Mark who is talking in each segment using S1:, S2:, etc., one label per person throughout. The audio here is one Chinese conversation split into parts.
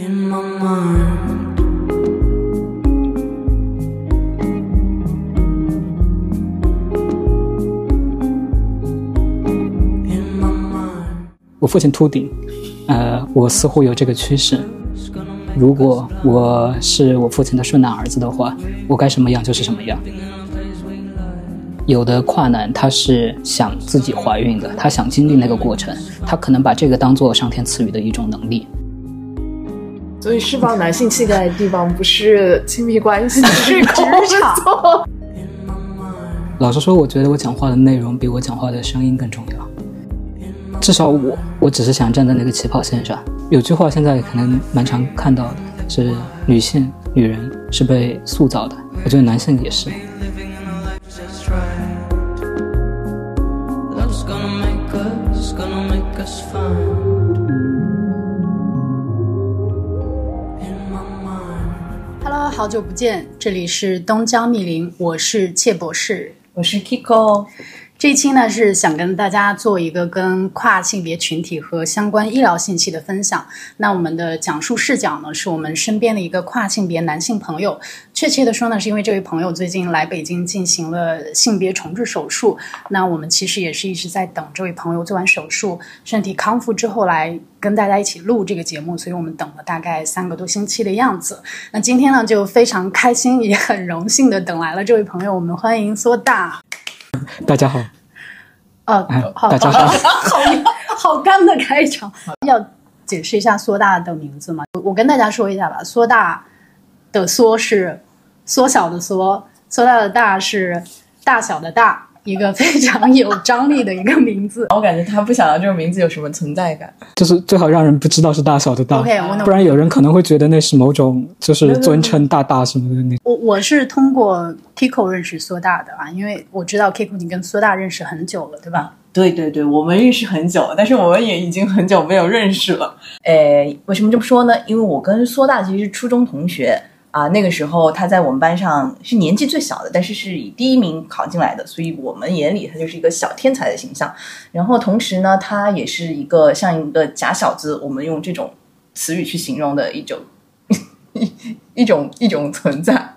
S1: in my mind. In my mind.
S2: 我父亲秃顶，呃，我似乎有这个趋势。如果我是我父亲的顺男儿子的话，我该什么样就是什么样。有的跨男他是想自己怀孕的，他想经历那个过程，他可能把这个当做上天赐予的一种能力。
S3: 所以释放男性气概的地方不是亲密关系，是职场。
S2: 老实说，我觉得我讲话的内容比我讲话的声音更重要。至少我，我只是想站在那个起跑线上。有句话现在可能蛮常看到的，是女性、女人是被塑造的。我觉得男性也是。
S4: 好久不见，这里是东江密林，我是切博士。
S5: 我是 Kiko，
S4: 这一期呢是想跟大家做一个跟跨性别群体和相关医疗信息的分享。那我们的讲述视角呢是我们身边的一个跨性别男性朋友，确切的说呢是因为这位朋友最近来北京进行了性别重置手术。那我们其实也是一直在等这位朋友做完手术，身体康复之后来跟大家一起录这个节目，所以我们等了大概三个多星期的样子。那今天呢就非常开心，也很荣幸的等来了这位朋友，我们欢迎苏大。
S2: 大家好，
S4: 呃，
S2: 哎
S4: 好，
S2: 大家
S4: 好
S2: 好
S4: 好好干的开场。要解释一下缩大的名字吗？我跟大家说一下吧。缩大的缩是缩小的缩，缩大的大是大小的大，一个非常有张力的一个名字。
S5: 我感觉他不想要这个名字有什么存在感。
S2: 就是最好让人不知道是大小的大
S4: OK，我
S2: 不然有人可能会觉得那是某种就是尊称大大什么的那。
S4: 我我是通过 Kiko 认识苏大的啊，因为我知道 Kiko 你跟苏大认识很久了，对吧？
S5: 对对对，我们认识很久了，但是我们也已经很久没有认识了。诶，为什么这么说呢？因为我跟苏大其实是初中同学啊，那个时候他在我们班上是年纪最小的，但是是以第一名考进来的，所以我们眼里他就是一个小天才的形象。然后同时呢，他也是一个像一个假小子，我们用这种词语去形容的一种一 一种一种存在。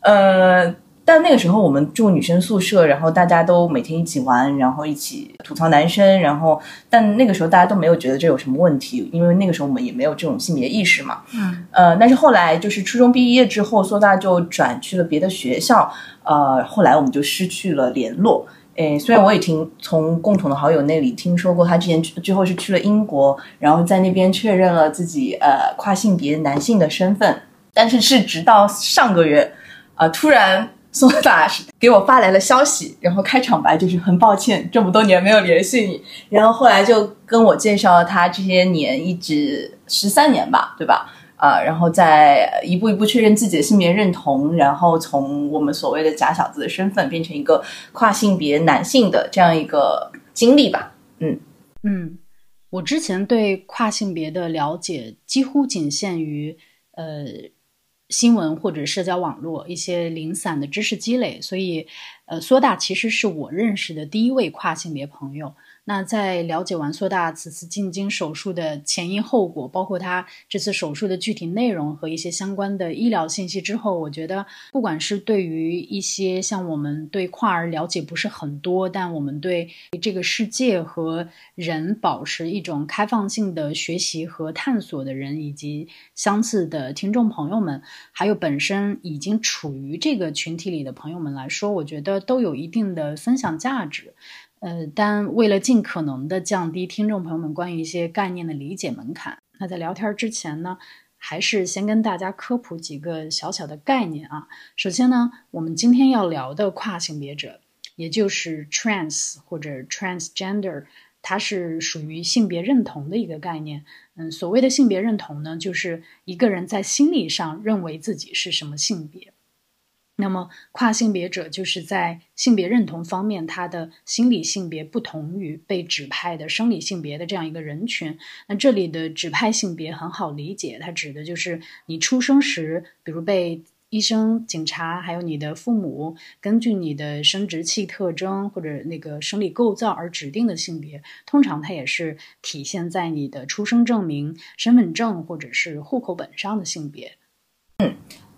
S5: 呃，但那个时候我们住女生宿舍，然后大家都每天一起玩，然后一起吐槽男生，然后但那个时候大家都没有觉得这有什么问题，因为那个时候我们也没有这种性别意识嘛。
S4: 嗯，
S5: 呃，但是后来就是初中毕业之后，苏大就转去了别的学校，呃，后来我们就失去了联络。诶，虽然我也听从共同的好友那里听说过，他之前去最后是去了英国，然后在那边确认了自己呃跨性别男性的身份，但是是直到上个月，啊、突然苏大给我发来了消息，然后开场白就是很抱歉这么多年没有联系你，然后后来就跟我介绍了他这些年一直十三年吧，对吧？啊、然后再一步一步确认自己的性别认同，然后从我们所谓的假小子的身份变成一个跨性别男性的这样一个经历吧。
S4: 嗯嗯，我之前对跨性别的了解几乎仅限于呃新闻或者社交网络一些零散的知识积累，所以呃苏大其实是我认识的第一位跨性别朋友。那在了解完苏大此次进京手术的前因后果，包括他这次手术的具体内容和一些相关的医疗信息之后，我觉得不管是对于一些像我们对跨儿了解不是很多，但我们对这个世界和人保持一种开放性的学习和探索的人，以及相似的听众朋友们，还有本身已经处于这个群体里的朋友们来说，我觉得都有一定的分享价值。呃，但为了尽可能的降低听众朋友们关于一些概念的理解门槛，那在聊天之前呢，还是先跟大家科普几个小小的概念啊。首先呢，我们今天要聊的跨性别者，也就是 trans 或者 transgender，它是属于性别认同的一个概念。嗯，所谓的性别认同呢，就是一个人在心理上认为自己是什么性别。那么，跨性别者就是在性别认同方面，他的心理性别不同于被指派的生理性别的这样一个人群。那这里的指派性别很好理解，它指的就是你出生时，比如被医生、警察，还有你的父母，根据你的生殖器特征或者那个生理构造而指定的性别，通常它也是体现在你的出生证明、身份证或者是户口本上的性别。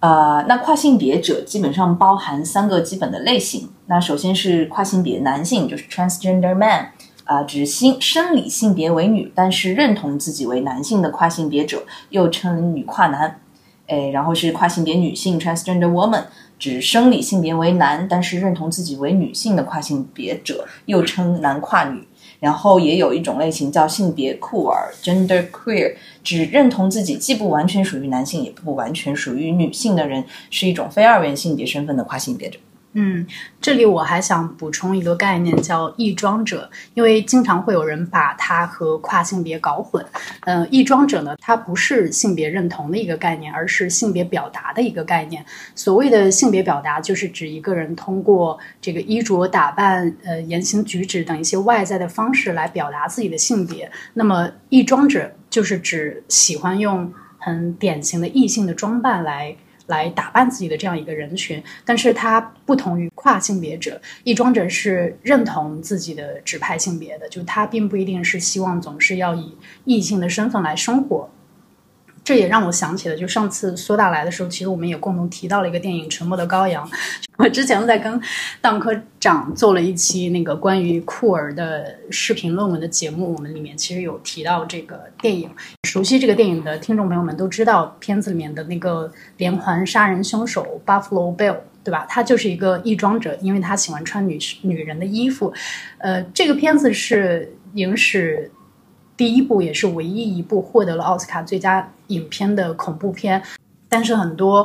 S5: 呃，那跨性别者基本上包含三个基本的类型。那首先是跨性别男性，就是 transgender man，啊、指性生理性别为女，但是认同自己为男性的跨性别者，又称女跨男。诶，然后是跨性别女性 transgender woman，指生理性别为男，但是认同自己为女性的跨性别者，又称男跨女。然后也有一种类型叫性别酷儿 （gender queer），只认同自己既不完全属于男性，也不完全属于女性的人，是一种非二元性别身份的跨性别者。
S4: 嗯，这里我还想补充一个概念，叫异装者，因为经常会有人把它和跨性别搞混。嗯、异装者呢，它不是性别认同的一个概念，而是性别表达的一个概念。所谓的性别表达，就是指一个人通过这个衣着打扮、呃言行举止等一些外在的方式来表达自己的性别。那么异装者就是指喜欢用很典型的异性的装扮来。来打扮自己的这样一个人群，但是它不同于跨性别者，异装者是认同自己的指派性别的，就他并不一定是希望总是要以异性的身份来生活。这也让我想起了，就上次苏大来的时候，其实我们也共同提到了一个电影《沉默的羔羊》。我之前在跟当科长做了一期那个关于酷儿的视频论文的节目，我们里面其实有提到这个电影。熟悉这个电影的听众朋友们都知道，片子里面的那个连环杀人凶手 Buffalo Bill，对吧？他就是一个异装者，因为他喜欢穿女女人的衣服。呃，这个片子是影史第一部，也是唯一一部获得了奥斯卡最佳影片的恐怖片。但是很多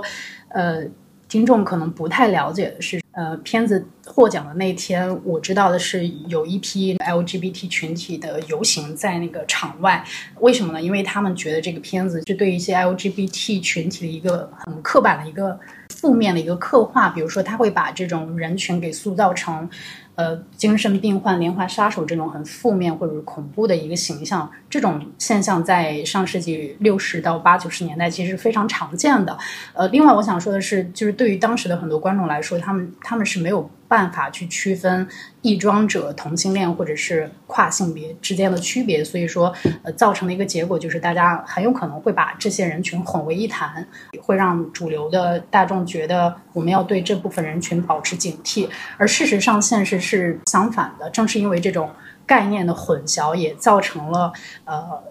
S4: 呃听众可能不太了解的是，呃，片子获奖的那天，我知道的是有一批 LGBT 群体的游行在那个场外。为什么呢？因为他们觉得这个片子是对一些 LGBT 群体的一个很刻板的一个负面的一个刻画，比如说他会把这种人群给塑造成。呃，精神病患、连环杀手这种很负面或者是恐怖的一个形象，这种现象在上世纪六十到八九十年代其实非常常见的。呃，另外我想说的是，就是对于当时的很多观众来说，他们他们是没有办法去区分异装者、同性恋或者是跨性别之间的区别，所以说，呃，造成的一个结果就是大家很有可能会把这些人群混为一谈，会让主流的大众觉得我们要对这部分人群保持警惕，而事实上现实是相反的。正是因为这种概念的混淆，也造成了呃。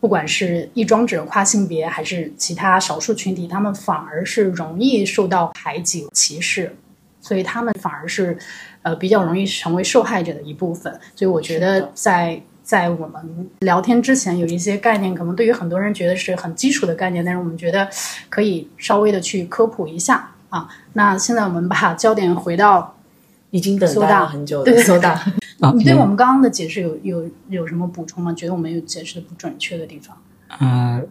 S4: 不管是异装者、跨性别，还是其他少数群体，他们反而是容易受到排挤、歧视，所以他们反而是呃比较容易成为受害者的一部分。所以我觉得在在我们聊天之前，有一些概念可能对于很多人觉得是很基础的概念，但是我们觉得可以稍微的去科普一下啊。那现在我们把焦点回到
S3: 已经等待了很久
S4: 对
S3: 的搜大，
S2: 啊，
S4: 你对
S2: 嗯
S4: 我们刚刚的解释有有有什么补充吗？觉得我们有解释的不准确的地方？
S2: 呃，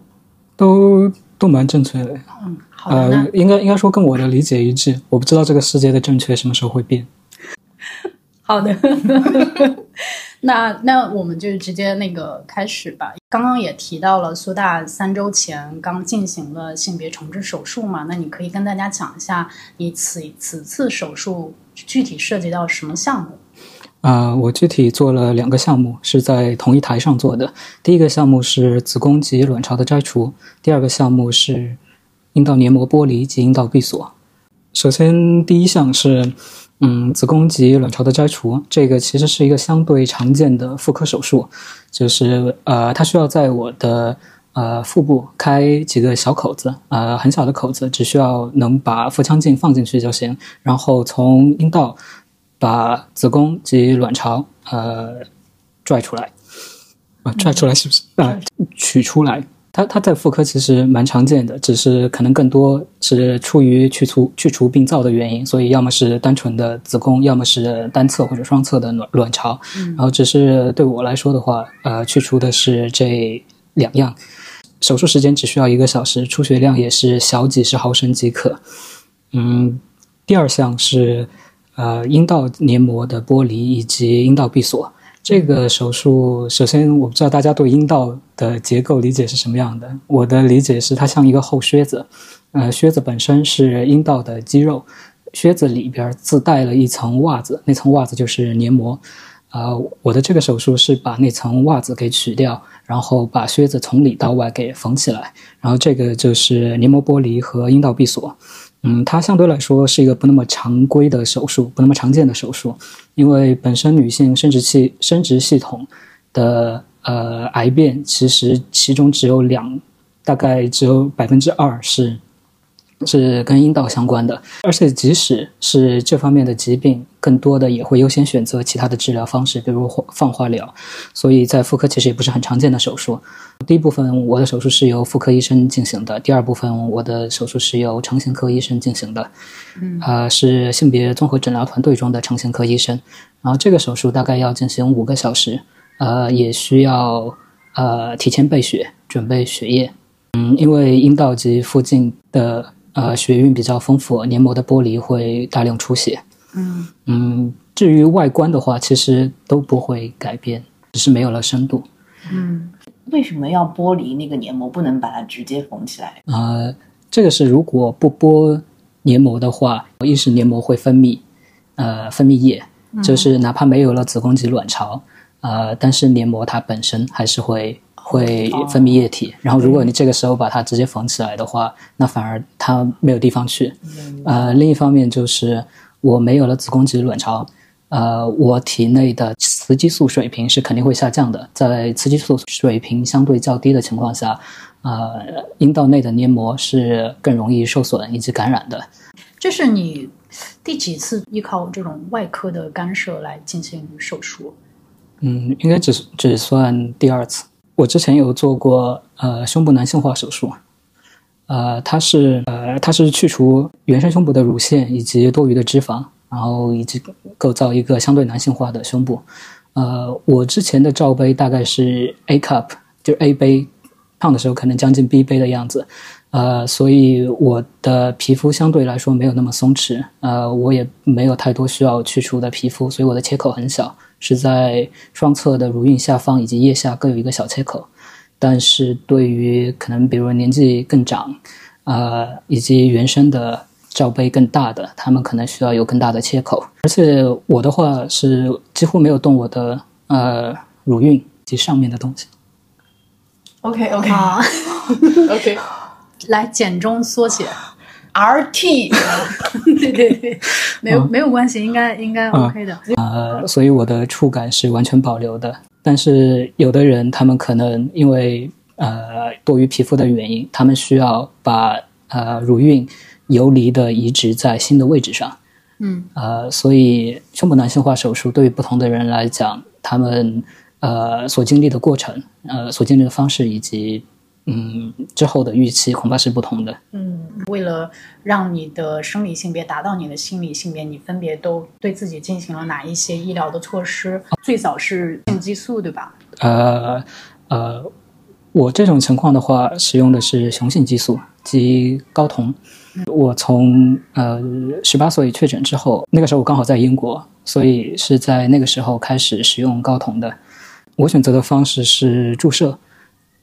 S2: 都都蛮正确的。
S4: 嗯，
S2: 呃，应该应该说跟我的理解一致。我不知道这个世界的正确什么时候会变。
S4: 好的，那那我们就直接那个开始吧。刚刚也提到了苏大三周前刚进行了性别重置手术嘛，那你可以跟大家讲一下你此此次手术具体涉及到什么项目？
S2: 啊、我具体做了两个项目，是在同一台上做的。第一个项目是子宫及卵巢的摘除，第二个项目是阴道黏膜剥离及阴道闭锁。首先，第一项是嗯子宫及卵巢的摘除，这个其实是一个相对常见的妇科手术，就是呃它需要在我的呃腹部开几个小口子，呃很小的口子，只需要能把腹腔镜放进去就行，然后从阴道。把子宫及卵巢呃拽出来，啊，拽出来是不是？啊、取出来。它它在妇科其实蛮常见的，只是可能更多是出于去除去除病灶的原因，所以要么是单纯的子宫，要么是单侧或者双侧的卵卵巢。然后只是对我来说的话，呃，去除的是这两样。手术时间只需要一个小时，出血量也是小几十毫升即可。嗯，第二项是。呃，阴道黏膜的剥离以及阴道闭锁，这个手术，首先我不知道大家对阴道的结构理解是什么样的。我的理解是，它像一个厚靴子，呃，靴子本身是阴道的肌肉，靴子里边自带了一层袜子，那层袜子就是黏膜。呃，我的这个手术是把那层袜子给取掉，然后把靴子从里到外给缝起来，然后这个就是黏膜剥离和阴道闭锁。嗯，它相对来说是一个不那么常规的手术，不那么常见的手术，因为本身女性生殖器、生殖系统的呃癌变，其实其中只有两，大概只有百分之二是。是跟阴道相关的，而且即使是这方面的疾病，更多的也会优先选择其他的治疗方式，比如放化疗。所以在妇科其实也不是很常见的手术。第一部分我的手术是由妇科医生进行的，第二部分我的手术是由成形科医生进行的，
S4: 嗯，
S2: 呃，是性别综合诊疗团队中的成形科医生。然后这个手术大概要进行五个小时，呃，也需要呃提前备血，准备血液。嗯，因为阴道及附近的。呃，血运比较丰富，黏膜的剥离会大量出血。
S4: 嗯
S2: 嗯，至于外观的话，其实都不会改变，只是没有了深度。
S4: 嗯，
S5: 为什么要剥离那个黏膜？不能把它直接缝起来？
S2: 呃，这个是如果不剥黏膜的话，一是黏膜会分泌呃分泌液，就是哪怕没有了子宫及卵巢，呃，但是黏膜它本身还是会。会分泌液体，然后如果你这个时候把它直接缝起来的话，那反而它没有地方去。呃，另一方面就是我没有了子宫及卵巢，呃，我体内的雌激素水平是肯定会下降的。在雌激素水平相对较低的情况下，呃，阴道内的黏膜是更容易受损以及感染的。
S4: 这是你第几次依靠这种外科的干涉来进行手术？
S2: 嗯，应该只只算第二次。我之前有做过呃胸部男性化手术，呃，它是呃它是去除原生胸部的乳腺以及多余的脂肪，然后以及构造一个相对男性化的胸部。呃，我之前的罩杯大概是 A cup，就 A 杯，胖的时候可能将近 B 杯的样子。呃，所以我的皮肤相对来说没有那么松弛，呃，我也没有太多需要去除的皮肤，所以我的切口很小。是在双侧的乳晕下方以及腋下各有一个小切口，但是对于可能比如年纪更长，呃，以及原生的罩杯更大的，他们可能需要有更大的切口。而且我的话是几乎没有动我的呃乳晕及上面的东西。
S5: OK OK
S3: OK，
S4: 来简中缩写。
S5: RT，
S4: 对对对，没有没有关系，应该应该 OK 的。
S2: 呃，所以我的触感是完全保留的。但是有的人，他们可能因为呃多于皮肤的原因，他们需要把呃乳晕游离的移植在新的位置上。
S4: 嗯，
S2: 呃，所以胸部男性化手术对于不同的人来讲，他们呃所经历的过程，呃所经历的方式以及。嗯，之后的预期恐怕是不同的。
S4: 嗯，为了让你的生理性别达到你的心理性别，你分别都对自己进行了哪一些医疗的措施？最早是性激素，对吧？
S2: 呃呃，我这种情况的话，使用的是雄性激素及睾酮。我从呃十八岁确诊之后，那个时候我刚好在英国，所以是在那个时候开始使用睾酮的。我选择的方式是注射。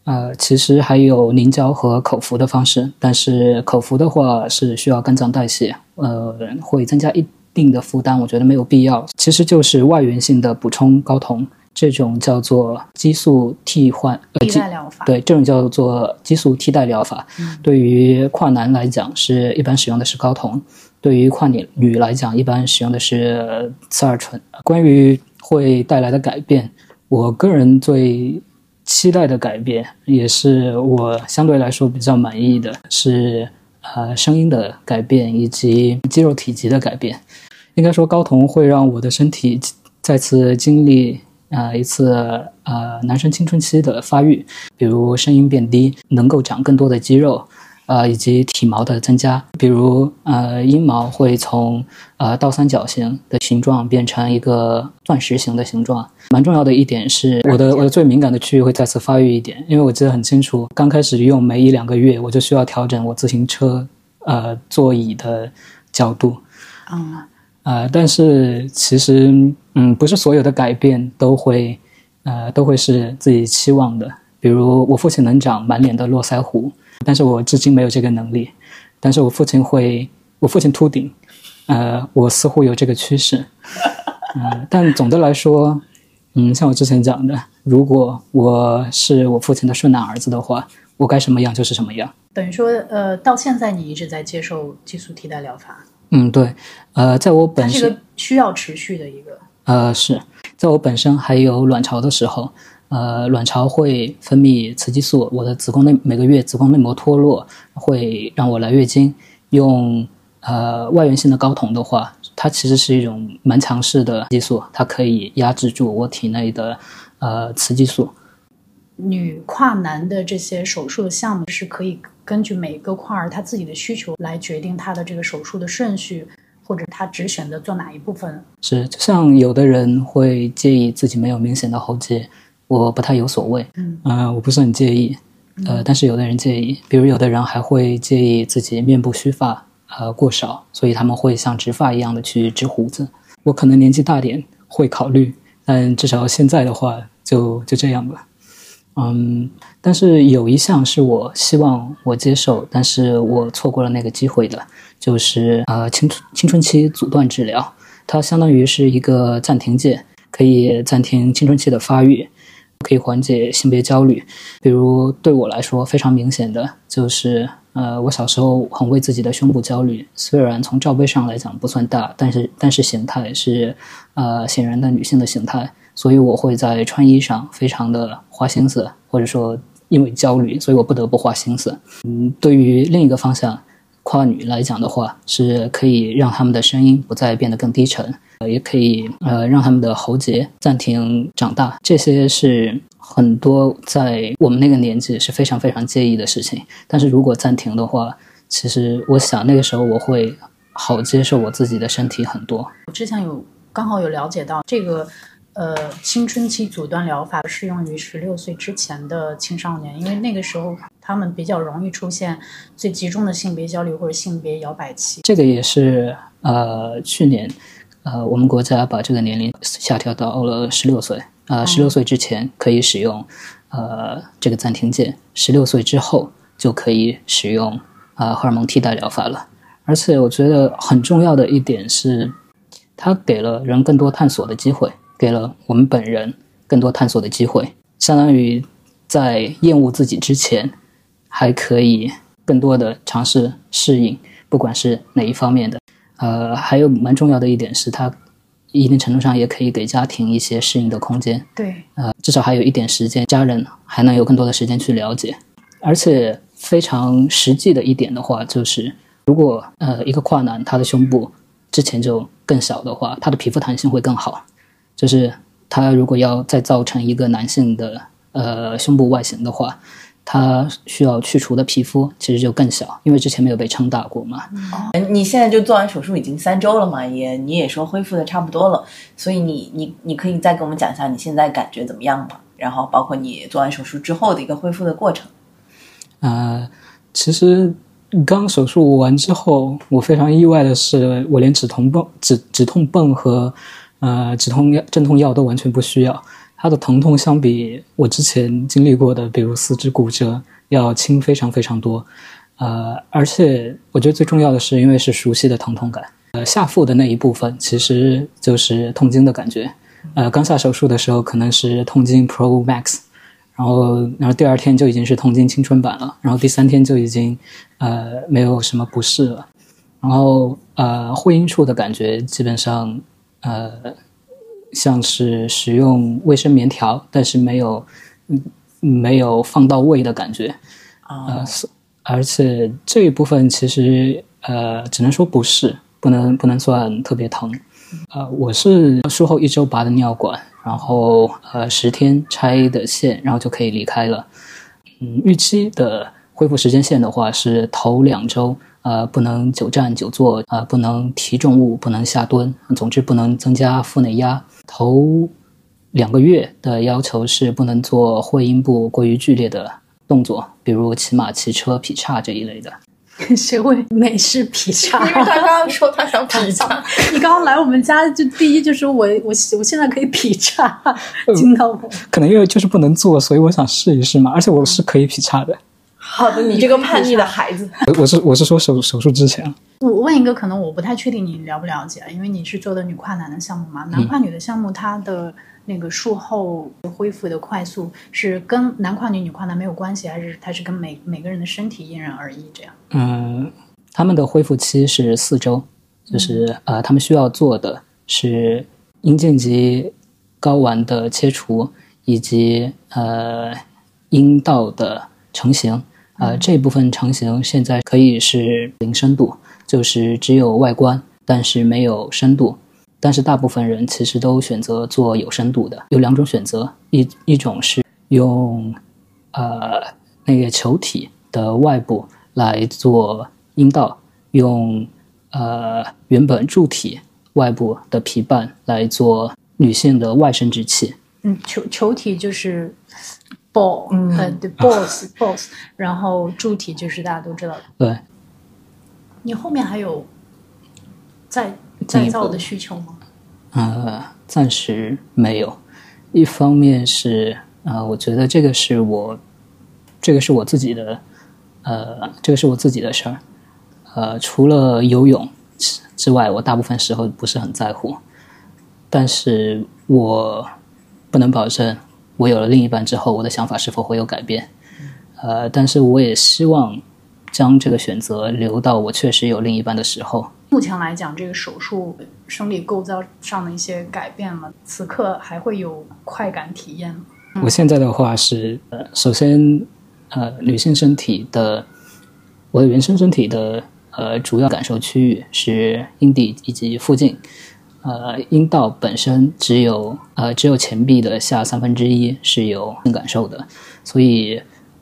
S2: 呃，其实还有凝胶和口服的方式，但是口服的话是需要肝脏代谢，呃，会增加一定的负担，我觉得没有必要。其实就是外源性的补充睾酮，这种叫做激素替换
S4: 替代疗法，
S2: 对，这种叫做激素替代疗法。对于跨男来讲，是一般使用的是睾酮；对于跨女女来讲，一般使用的是雌二醇。关于会带来的改变，我个人最。期待的改变也是我相对来说比较满意的，是呃声音的改变以及肌肉体积的改变。应该说，睾酮会让我的身体再次经历啊一次呃男生青春期的发育，比如声音变低，能够长更多的肌肉。呃，以及体毛的增加，比如呃，阴毛会从呃倒三角形的形状变成一个钻石形的形状。蛮重要的一点是，我的我的最敏感的区域会再次发育一点，因为我记得很清楚，刚开始用没一两个月，我就需要调整我自行车呃座椅的角度。
S4: 嗯，
S2: 呃，但是其实嗯，不是所有的改变都会呃都会是自己期望的。比如我父亲能长满脸的络腮胡，但是我至今没有这个能力。但是我父亲会，我父亲秃顶，呃，我似乎有这个趋势。嗯，但总的来说，嗯，像我之前讲的，如果我是我父亲的顺男儿子的话，我该什么样就是什么样。
S4: 等于说，呃，到现在你一直在接受激素替代疗法，
S2: 嗯，对，呃，在我本身
S4: 它是一个需要持续的一个，
S2: 呃是在我本身还有卵巢的时候，呃，卵巢会分泌雌激素，我的子宫内每个月子宫内膜脱落会让我来月经，用呃外源性的睾酮的话，它其实是一种蛮强势的激素，它可以压制住我体内的呃雌激素。
S4: 女跨男的这些手术的项目是可以根据每个跨儿他自己的需求来决定他的这个手术的顺序，或者他只选择做哪一部分。
S2: 是，就像有的人会介意自己没有明显的喉结，我不太有所谓，
S4: 嗯
S2: 呃，我不是很介意，呃，但是有的人介意，比如有的人还会介意自己面部须发呃过少，所以他们会像植发一样的去植胡子。我可能年纪大点会考虑，但至少现在的话就就这样吧。嗯，但是有一项是我希望我接受，但是我错过了那个机会的，就是呃青春青春期阻断治疗，它相当于是一个暂停键，可以暂停青春期的发育，可以缓解性别焦虑。比如对我来说非常明显的就是，呃，我小时候很为自己的胸部焦虑，虽然从罩杯上来讲不算大，但是但是形态是呃显然的女性的形态，所以我会在穿衣上非常的花心思，或者说因为焦虑，所以我不得不花心思。嗯，对于另一个方向，跨女来讲的话，是可以让他们的声音不再变得更低沉，呃也可以呃让他们的喉结暂停长大，这些是很多在我们那个年纪是非常非常介意的事情。但是如果暂停的话，其实我想那个时候我会好接受我自己的身体很多。
S4: 我之前有刚好有了解到这个。呃，青春期阻断疗法适用于十六岁之前的青少年，因为那个时候他们比较容易出现最集中的性别焦虑或者性别摇摆期。
S2: 这个也是呃去年呃我们国家把这个年龄下调到了十六岁，呃十六岁之前可以使用呃这个暂停键，十六岁之后就可以使用呃荷尔蒙替代疗法了。而且我觉得很重要的一点是，它给了人更多探索的机会。给了我们本人更多探索的机会，相当于在厌恶自己之前，还可以更多的尝试适应，不管是哪一方面的。呃，还有蛮重要的一点是，它一定程度上也可以给家庭一些适应的空间。
S4: 对，
S2: 呃，至少还有一点时间，家人还能有更多的时间去了解。而且非常实际的一点的话，就是如果呃一个跨男他的胸部之前就更小的话，他的皮肤弹性会更好。就是他如果要再造成一个男性的呃胸部外形的话，他需要去除的皮肤其实就更小，因为之前没有被撑大过嘛。
S5: 你现在就做完手术已经三周了嘛，也你也说恢复的差不多了，所以你你你可以再跟我们讲一下你现在感觉怎么样吗？然后包括你做完手术之后的一个恢复的过程。
S2: 呃，其实刚手术完之后，我非常意外的是，我连止痛泵、止止痛泵和呃，止痛药、镇痛药都完全不需要。它的疼痛相比我之前经历过的，比如四肢骨折，要轻非常非常多。呃，而且我觉得最重要的是，因为是熟悉的疼痛感。呃，下腹的那一部分其实就是痛经的感觉。呃，刚下手术的时候可能是痛经 Pro Max，然后然后第二天就已经是痛经青春版了，然后第三天就已经呃没有什么不适了。然后呃，会阴处的感觉基本上。呃，像是使用卫生棉条，但是没有，嗯，没有放到位的感觉，啊呃，而且这一部分其实呃，只能说不是，不能不能算特别疼。呃，我是术后一周拔的尿管，然后呃十天拆的线，然后就可以离开了。嗯，预期的恢复时间线的话是头两周。呃，不能久站久坐，呃，不能提重物，不能下蹲，总之不能增加腹内压。头两个月的要求是不能做会阴部过于剧烈的动作，比如骑马、骑车、劈叉这一类的。
S4: 谁会美式劈叉，
S3: 因为他刚刚说他想劈叉，
S4: 你刚刚来我们家就第一就说我我我现在可以劈叉，惊到我。
S2: 可能因为就是不能做，所以我想试一试嘛。而且我是可以劈叉的。
S3: 好的，你这个叛逆的孩子。
S2: 我我是我是说手手术之前。
S4: 我问一个，可能我不太确定你了不了解，因为你是做的女跨男的项目嘛？男跨女的项目，它的那个术后恢复的快速是跟男跨女、女跨男没有关系，还是它是跟每每个人的身体因人而异？这样？
S2: 嗯，他们的恢复期是四周，就是呃，他们需要做的是阴茎及睾丸的切除，以及呃阴道的成型。呃，这部分成型现在可以是零深度，就是只有外观，但是没有深度。但是大部分人其实都选择做有深度的，有两种选择，一一种是用呃那个球体的外部来做阴道，用呃原本柱体外部的皮瓣来做女性的外生殖器。
S4: 嗯，球球体就是。ball，嗯，对，balls，balls，然后柱体就是大家都知道的。
S2: 对，
S4: 你后面还有再再造的需求吗？
S2: 呃，暂时没有。一方面是呃，我觉得这个是我这个是我自己的呃，这个是我自己的事儿。呃，除了游泳之外，我大部分时候不是很在乎。但是我不能保证。我有了另一半之后，我的想法是否会有改变？呃，但是我也希望将这个选择留到我确实有另一半的时候。
S4: 目前来讲，这个手术生理构造上的一些改变了，此刻还会有快感体验吗？
S2: 我现在的话是，呃，首先，呃，女性身体的，我的原生身体的，呃，主要感受区域是阴蒂以及附近。呃，阴道本身只有呃只有前臂的下三分之一是有性感受的，所以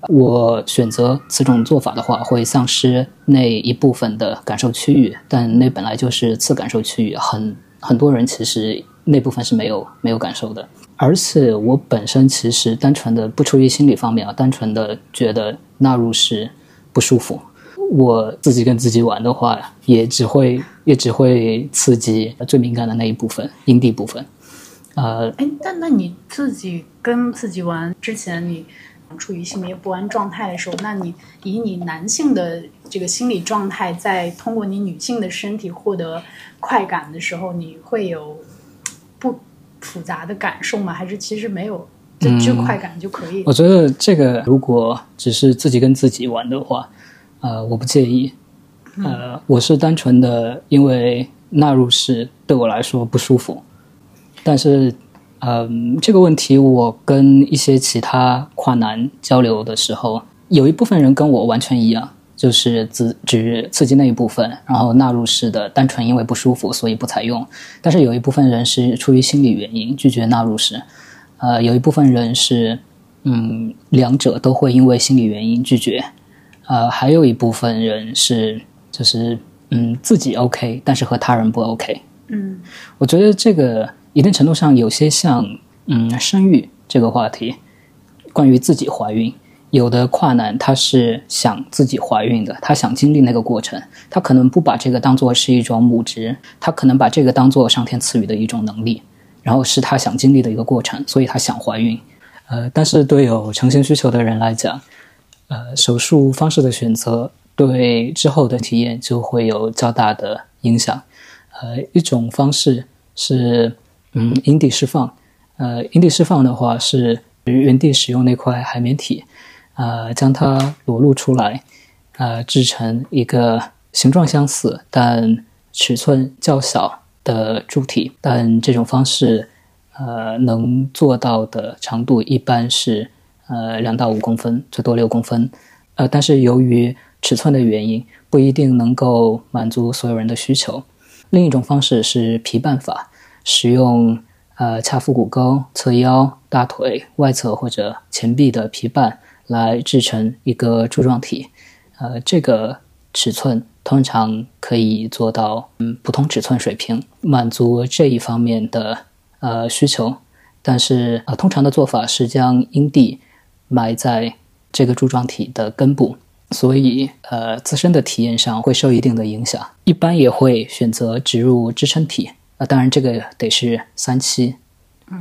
S2: 我选择此种做法的话，会丧失那一部分的感受区域，但那本来就是次感受区域，很很多人其实那部分是没有没有感受的，而且我本身其实单纯的不出于心理方面啊，单纯的觉得纳入是不舒服。我自己跟自己玩的话，也只会也只会刺激最敏感的那一部分阴蒂部分。呃，
S4: 哎，但那你自己跟自己玩之前，你处于性别不安状态的时候，那你以你男性的这个心理状态，在通过你女性的身体获得快感的时候，你会有不复杂的感受吗？还是其实没有，就就快感就可以？
S2: 我觉得这个如果只是自己跟自己玩的话。呃，我不介意，呃，我是单纯的因为纳入式对我来说不舒服，但是，嗯，这个问题我跟一些其他跨男交流的时候，有一部分人跟我完全一样，就是只只刺激那一部分，然后纳入式的单纯因为不舒服所以不采用，但是有一部分人是出于心理原因拒绝纳入式，呃，有一部分人是，嗯，两者都会因为心理原因拒绝。呃，还有一部分人是，就是嗯，自己 OK，但是和他人不 OK。
S4: 嗯，
S2: 我觉得这个一定程度上有些像嗯生育这个话题，关于自己怀孕，有的跨男他是想自己怀孕的，他想经历那个过程，他可能不把这个当做是一种母职，他可能把这个当做上天赐予的一种能力，然后是他想经历的一个过程，所以他想怀孕。呃，但是对有成型需求的人来讲。呃，手术方式的选择对之后的体验就会有较大的影响。呃，一种方式是，嗯，阴蒂释放。呃，阴蒂释放的话是原地使用那块海绵体，呃，将它裸露出来，呃，制成一个形状相似但尺寸较小的柱体。但这种方式，呃，能做到的长度一般是。呃，两到五公分，最多六公分，呃，但是由于尺寸的原因，不一定能够满足所有人的需求。另一种方式是皮瓣法，使用呃髂腹股沟、侧腰、大腿外侧或者前臂的皮瓣来制成一个柱状体。呃，这个尺寸通常可以做到嗯普通尺寸水平，满足这一方面的呃需求。但是呃，通常的做法是将阴蒂。埋在这个柱状体的根部，所以呃自身的体验上会受一定的影响。一般也会选择植入支撑体，啊，当然这个得是三期，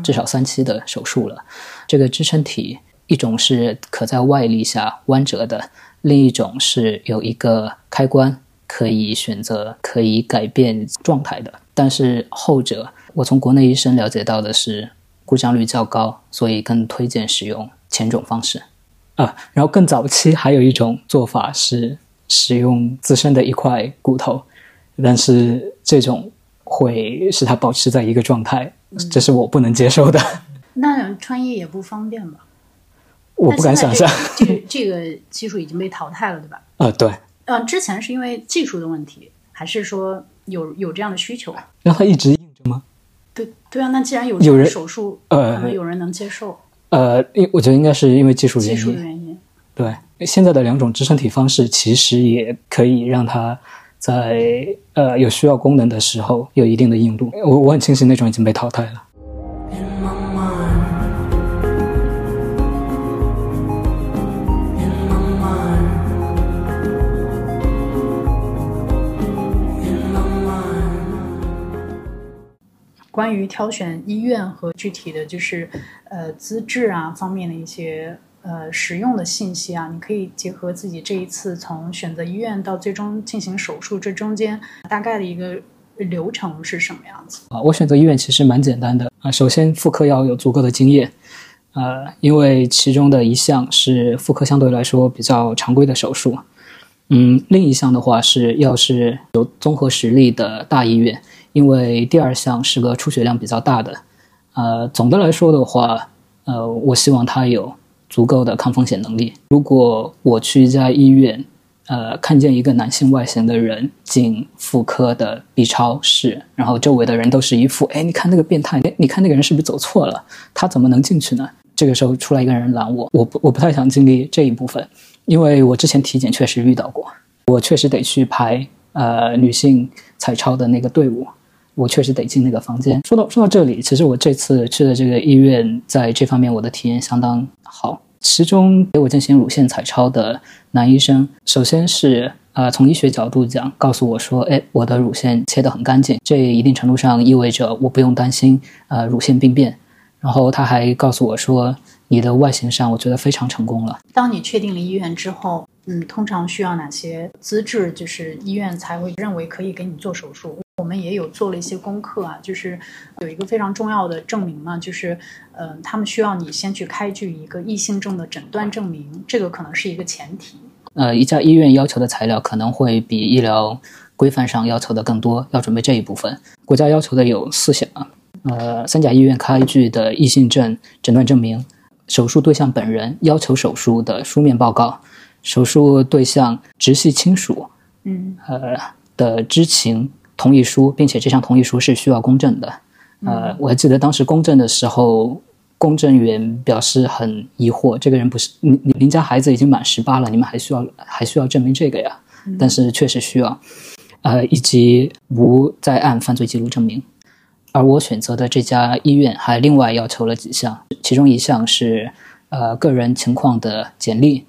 S2: 至少三期的手术了。这个支撑体一种是可在外力下弯折的，另一种是有一个开关可以选择可以改变状态的，但是后者我从国内医生了解到的是故障率较高，所以更推荐使用前种方式。啊，然后更早期还有一种做法是使用自身的一块骨头，但是这种会使它保持在一个状态，这是我不能接受的。
S4: 那穿衣也不方便吧？
S2: 我不敢想象。
S4: 这个这个技术已经被淘汰了，对吧？
S2: 啊，对。
S4: 嗯，之前是因为技术的问题，还是说有有这样的需求？
S2: 让它一直硬着吗？
S4: 对对啊，那既然有
S2: 有人
S4: 手术，可能有人能接受。
S2: 呃，因我觉得应该是因为技术原因。
S4: 技术原因。
S2: 对，现在的两种支撑体方式其实也可以让它在呃有需要功能的时候有一定的硬度。我我很庆幸那种已经被淘汰了。
S4: 关于挑选医院和具体的就是呃资质啊方面的一些呃实用的信息啊，你可以结合自己这一次从选择医院到最终进行手术这中间大概的一个流程是什么样子
S2: 啊？我选择医院其实蛮简单的啊，首先妇科要有足够的经验，呃，因为其中的一项是妇科相对来说比较常规的手术，嗯，另一项的话是要是有综合实力的大医院。因为第二项是个出血量比较大的，呃，总的来说的话，呃，我希望他有足够的抗风险能力。如果我去一家医院，呃，看见一个男性外形的人进妇科的 B 超室，然后周围的人都是一副，哎，你看那个变态，哎你看那个人是不是走错了？他怎么能进去呢？这个时候出来一个人拦我，我不我不太想经历这一部分，因为我之前体检确实遇到过，我确实得去排呃女性彩超的那个队伍。我确实得进那个房间。说到说到这里，其实我这次去的这个医院，在这方面我的体验相当好。其中给我进行乳腺彩超的男医生，首先是呃从医学角度讲，告诉我说，哎，我的乳腺切得很干净，这一定程度上意味着我不用担心呃乳腺病变。然后他还告诉我说，你的外形上我觉得非常成功了。
S4: 当你确定了医院之后，嗯，通常需要哪些资质，就是医院才会认为可以给你做手术？我们也有做了一些功课啊，就是有一个非常重要的证明呢，就是，呃，他们需要你先去开具一个异性症的诊断证明，这个可能是一个前提。
S2: 呃，一家医院要求的材料可能会比医疗规范上要求的更多，要准备这一部分。国家要求的有四项，呃，三甲医院开具的异性症诊断证明，手术对象本人要求手术的书面报告，手术对象直系亲属，
S4: 嗯，
S2: 呃的知情。同意书，并且这项同意书是需要公证的。呃，我还记得当时公证的时候，公证员表示很疑惑：这个人不是您您家孩子已经满十八了，你们还需要还需要证明这个呀？但是确实需要。呃，以及无在案犯罪记录证明。而我选择的这家医院还另外要求了几项，其中一项是呃个人情况的简历，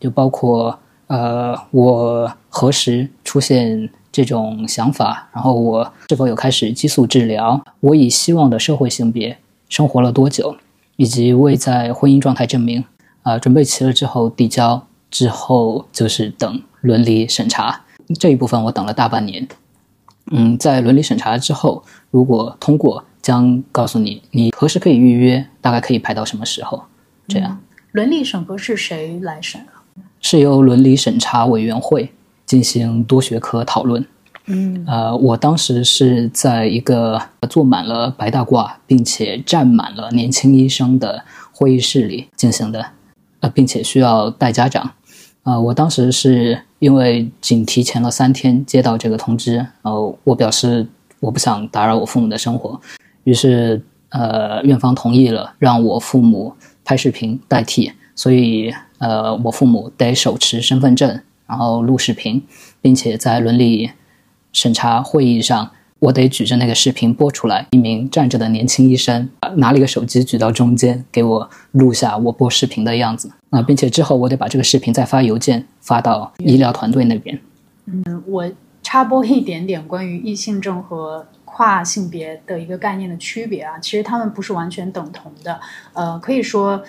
S2: 就包括呃我何时出现。这种想法，然后我是否有开始激素治疗？我以希望的社会性别生活了多久？以及未在婚姻状态证明？啊，准备齐了之后递交，之后就是等伦理审查。这一部分我等了大半年。嗯，在伦理审查之后，如果通过，将告诉你你何时可以预约，大概可以排到什么时候。这样，
S4: 伦理审核是谁来审啊？
S2: 是由伦理审查委员会。进行多学科讨论，
S4: 嗯，
S2: 呃，我当时是在一个坐满了白大褂，并且站满了年轻医生的会议室里进行的，呃，并且需要带家长，呃，我当时是因为仅提前了三天接到这个通知，呃，我表示我不想打扰我父母的生活，于是呃，院方同意了让我父母拍视频代替，所以呃，我父母得手持身份证。然后录视频，并且在伦理审查会议上我得举着那个视频播出来。一名站着的年轻医生拿了一个手机举到中间，给我录下我播视频的样子啊，并且之后我得把这个视频再发邮件发到医疗团队那边。
S4: 嗯，我插播一点点关于异性症和跨性别的一个概念的区别啊，其实他们不是完全等同的。呃，可以说。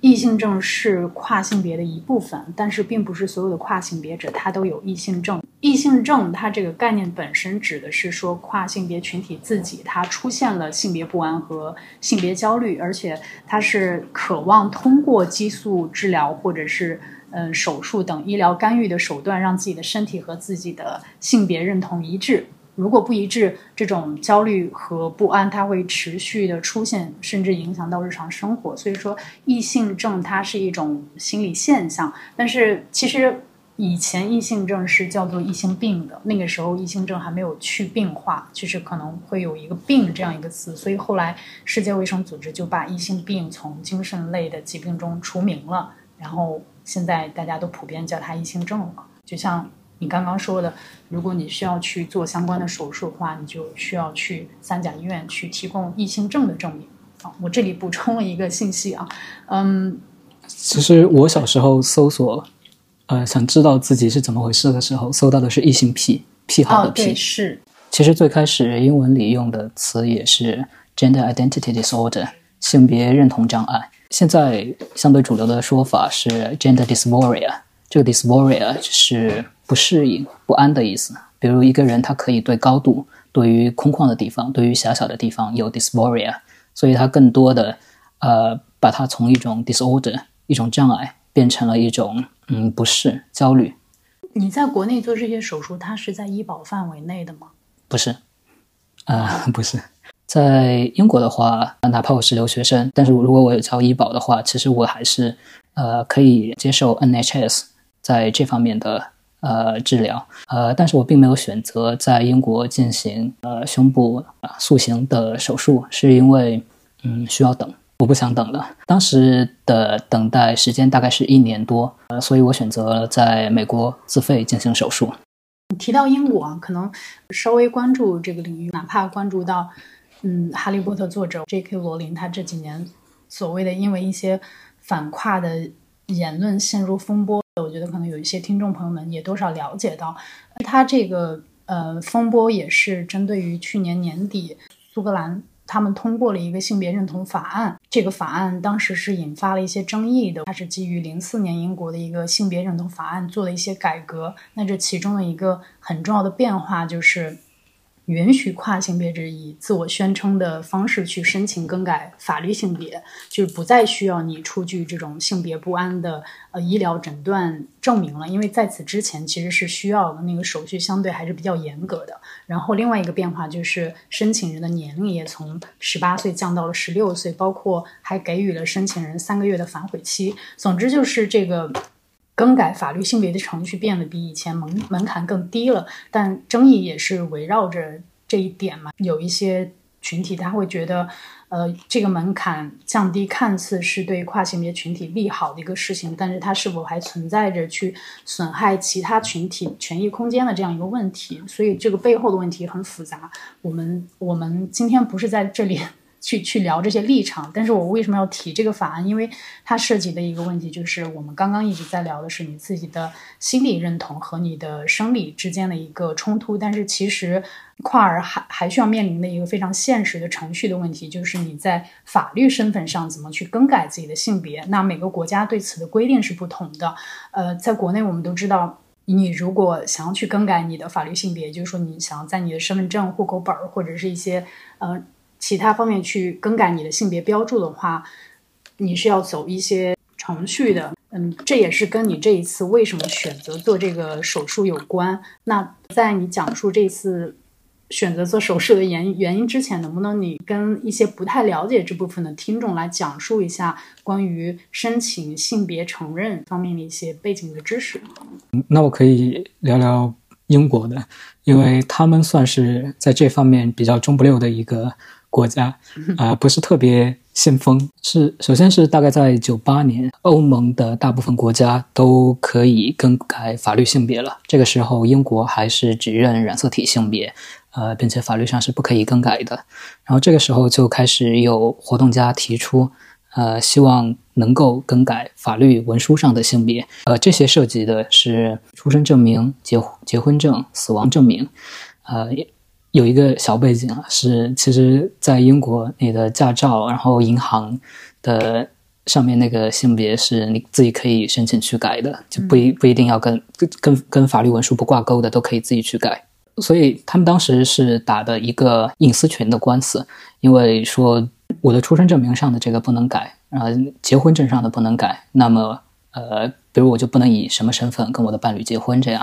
S4: 异性症是跨性别的一部分，但是并不是所有的跨性别者他都有异性症。异性症它这个概念本身指的是说跨性别群体自己他出现了性别不安和性别焦虑，而且他是渴望通过激素治疗或者是嗯手术等医疗干预的手段，让自己的身体和自己的性别认同一致。如果不一致，这种焦虑和不安，它会持续的出现，甚至影响到日常生活。所以说，异性症它是一种心理现象。但是，其实以前异性症是叫做异性病的，那个时候异性症还没有去病化，就是可能会有一个病这样一个词。所以后来世界卫生组织就把异性病从精神类的疾病中除名了，然后现在大家都普遍叫它异性症了。就像。你刚刚说的，如果你需要去做相关的手术的话，你就需要去三甲医院去提供异性症的证明。啊，我这里补充了一个信息啊，嗯，
S2: 其实我小时候搜索，呃，想知道自己是怎么回事的时候，搜到的是异性癖，癖好的癖。
S4: 是。
S2: 其实最开始英文里用的词也是 gender identity disorder，性别认同障碍。现在相对主流的说法是 gender dysphoria，这个 dysphoria 是。不适应、不安的意思。比如一个人，他可以对高度、对于空旷的地方、对于狭小的地方有 dysphoria，所以他更多的，呃，把它从一种 disorder、一种障碍，变成了一种嗯不适、焦虑。
S4: 你在国内做这些手术，它是在医保范围内的吗？
S2: 不是，啊，不是。在英国的话，哪怕我是留学生，但是如果我有交医保的话，其实我还是呃可以接受 NHS 在这方面的。呃，治疗，呃，但是我并没有选择在英国进行呃胸部啊塑形的手术，是因为嗯需要等，我不想等了。当时的等待时间大概是一年多，呃，所以我选择在美国自费进行手术。
S4: 提到英国，可能稍微关注这个领域，哪怕关注到嗯哈利波特作者 J.K. 罗琳，他这几年所谓的因为一些反跨的言论陷入风波。我觉得可能有一些听众朋友们也多少了解到，它这个呃风波也是针对于去年年底苏格兰他们通过了一个性别认同法案，这个法案当时是引发了一些争议的，它是基于零四年英国的一个性别认同法案做了一些改革，那这其中的一个很重要的变化就是。允许跨性别者以自我宣称的方式去申请更改法律性别，就是不再需要你出具这种性别不安的呃医疗诊断证明了。因为在此之前其实是需要的，那个手续相对还是比较严格的。然后另外一个变化就是申请人的年龄也从十八岁降到了十六岁，包括还给予了申请人三个月的反悔期。总之就是这个。更改法律性别的程序变得比以前门门槛更低了，但争议也是围绕着这一点嘛。有一些群体他会觉得，呃，这个门槛降低看似是对跨性别群体利好的一个事情，但是它是否还存在着去损害其他群体权益空间的这样一个问题？所以这个背后的问题很复杂。我们我们今天不是在这里。去去聊这些立场，但是我为什么要提这个法案？因为它涉及的一个问题就是，我们刚刚一直在聊的是你自己的心理认同和你的生理之间的一个冲突，但是其实跨儿还还需要面临的一个非常现实的程序的问题，就是你在法律身份上怎么去更改自己的性别？那每个国家对此的规定是不同的。呃，在国内我们都知道，你如果想要去更改你的法律性别，就是说你想要在你的身份证、户口本儿或者是一些呃。其他方面去更改你的性别标注的话，你是要走一些程序的。嗯，这也是跟你这一次为什么选择做这个手术有关。那在你讲述这次选择做手术的原原因之前，能不能你跟一些不太了解这部分的听众来讲述一下关于申请性别承认方面的一些背景的知识？
S2: 那我可以聊聊英国的，因为他们算是在这方面比较中不溜的一个。国家，啊、不是特别先锋。是首先是大概在九八年，欧盟的大部分国家都可以更改法律性别了。这个时候，英国还是只认染色体性别，呃，并且法律上是不可以更改的。然后这个时候就开始有活动家提出，呃，希望能够更改法律文书上的性别。呃，这些涉及的是出生证明、结结婚证、死亡证明。呃，有一个小背景啊，是其实，在英国，你的驾照，然后银行的上面那个性别是你自己可以申请去改的，就不一不一定要跟跟跟法律文书不挂钩的，都可以自己去改。所以他们当时是打的一个隐私权的官司，因为说我的出生证明上的这个不能改，然后、结婚证上的不能改，那么呃，比如我就不能以什么身份跟我的伴侣结婚这样，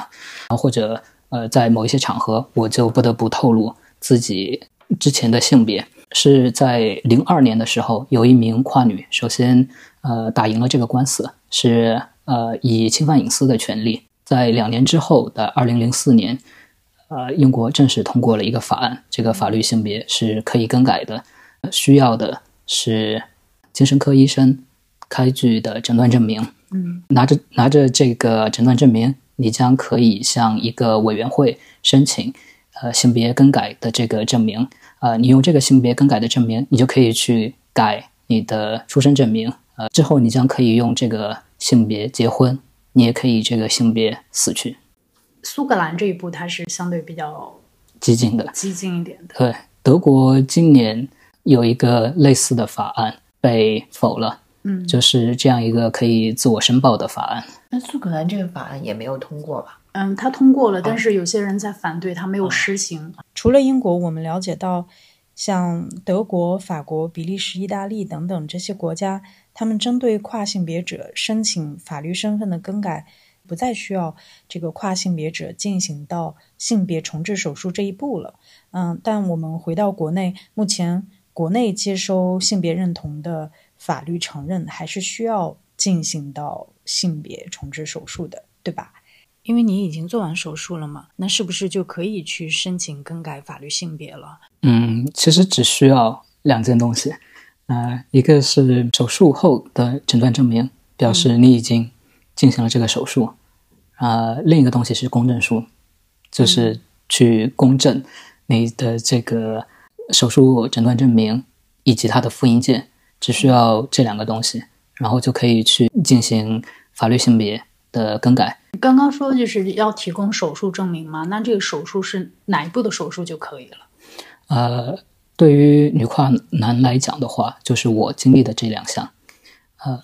S2: 然后或者呃，在某一些场合我就不得不透露自己之前的性别。是在零二年的时候，有一名跨女首先呃打赢了这个官司，是呃以侵犯隐私的权利。在两年之后的二零零四年，呃，英国正式通过了一个法案，这个法律性别是可以更改的，呃需要的是精神科医生开具的诊断证明。
S4: 嗯，
S2: 拿着拿着这个诊断证明，你将可以向一个委员会申请，呃，性别更改的这个证明。呃，你用这个性别更改的证明，你就可以去改你的出生证明。呃，之后你将可以用这个性别结婚，你也可以这个性别死去。
S4: 苏格兰这一步它是相对比较
S2: 激进的，
S4: 激进一点的。
S2: 对，德国今年有一个类似的法案被否了，
S4: 嗯，
S2: 就是这样一个可以自我申报的法案。
S5: 那苏格兰这个法案也没有通过吧？
S4: 嗯，他通过了，但是有些人在反对，他没有施行。
S6: 除了英国，我们了解到，像德国、法国、比利时、意大利等等这些国家，他们针对跨性别者申请法律身份的更改，不再需要这个跨性别者进行到性别重置手术这一步了。嗯，但我们回到国内，目前国内接收性别认同的法律承认，还是需要进行到性别重置手术的，对吧？因为你已经做完手术了嘛，那是不是就可以去申请更改法律性别了？
S2: 嗯，其实只需要两件东西，呃，一个是手术后的诊断证明，表示你已经进行了这个手术，啊、另一个东西是公证书，就是去公证你的这个手术诊断证明以及它的复印件，只需要这两个东西，然后就可以去进行法律性别的更改。
S4: 刚刚说就是要提供手术证明嘛，那这个手术是哪一步的手术就可以了？
S2: 呃，对于女跨男来讲的话，就是我经历的这两项，呃，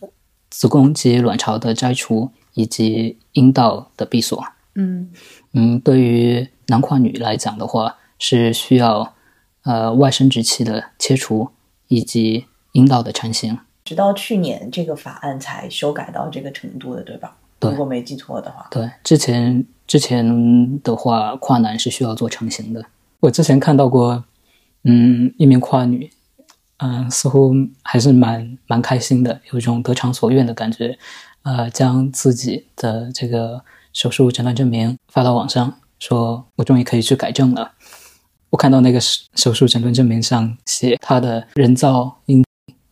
S2: 子宫及卵巢的摘除以及阴道的闭锁。
S4: 嗯
S2: 嗯，对于男跨女来讲的话，是需要呃外生殖器的切除以及阴道的成型。
S5: 直到去年这个法案才修改到这个程度的，对吧？
S2: 对
S5: 如果没记错的话。
S2: 对，之前之前的话，跨男是需要做成型的。我之前看到过，嗯，一名跨女，嗯、似乎还是蛮蛮开心的，有一种得偿所愿的感觉。呃，将自己的这个手术诊断证明发到网上，说我终于可以去改正了。我看到那个手手术诊断证明上写他的人造阴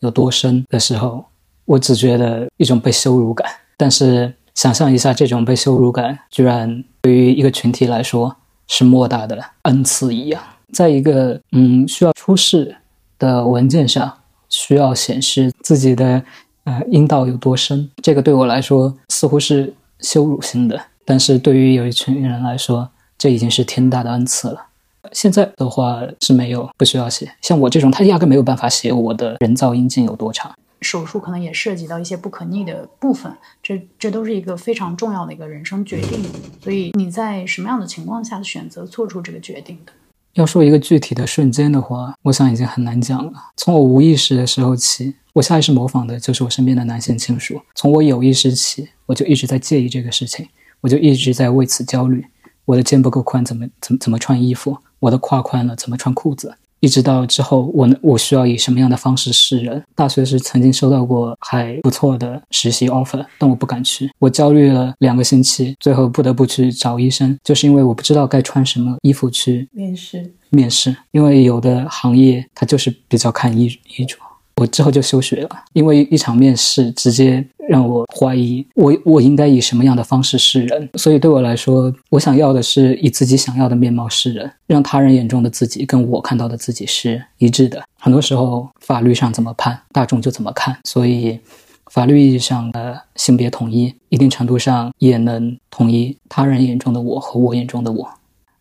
S2: 有多深的时候，我只觉得一种被羞辱感。但是想象一下，这种被羞辱感，居然对于一个群体来说是莫大的恩赐一样。在一个嗯需要出示的文件上，需要显示自己的呃阴道有多深，这个对我来说似乎是羞辱性的，但是对于有一群人来说，这已经是天大的恩赐了。现在的话是没有，不需要写。像我这种，他压根没有办法写我的人造阴茎有多长。
S4: 手术可能也涉及到一些不可逆的部分，这这都是一个非常重要的一个人生决定。所以你在什么样的情况下选择做出这个决定的？
S2: 要说一个具体的瞬间的话，我想已经很难讲了。从我无意识的时候起，我下意识模仿的就是我身边的男性亲属；从我有意识起，我就一直在介意这个事情，我就一直在为此焦虑。我的肩不够宽，怎么怎么怎么穿衣服？我的胯宽了，怎么穿裤子？一直到之后，我能我需要以什么样的方式示人？大学时曾经收到过还不错的实习 offer，但我不敢去。我焦虑了两个星期，最后不得不去找医生，就是因为我不知道该穿什么衣服去
S5: 面试，
S2: 面试，因为有的行业它就是比较看衣衣着。我之后就休学了，因为一场面试直接让我怀疑我我应该以什么样的方式示人。所以对我来说，我想要的是以自己想要的面貌示人，让他人眼中的自己跟我看到的自己是一致的。很多时候，法律上怎么判，大众就怎么看。所以，法律意义上的性别统一，一定程度上也能统一他人眼中的我和我眼中的我。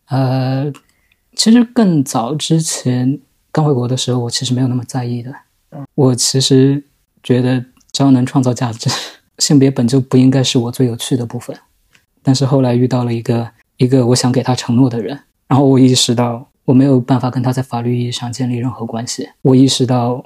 S2: 呃，其实更早之前刚回国的时候，我其实没有那么在意的。我其实觉得，只要能创造价值，性别本就不应该是我最有趣的部分。但是后来遇到了一个一个我想给他承诺的人，然后我意识到我没有办法跟他在法律意义上建立任何关系。我意识到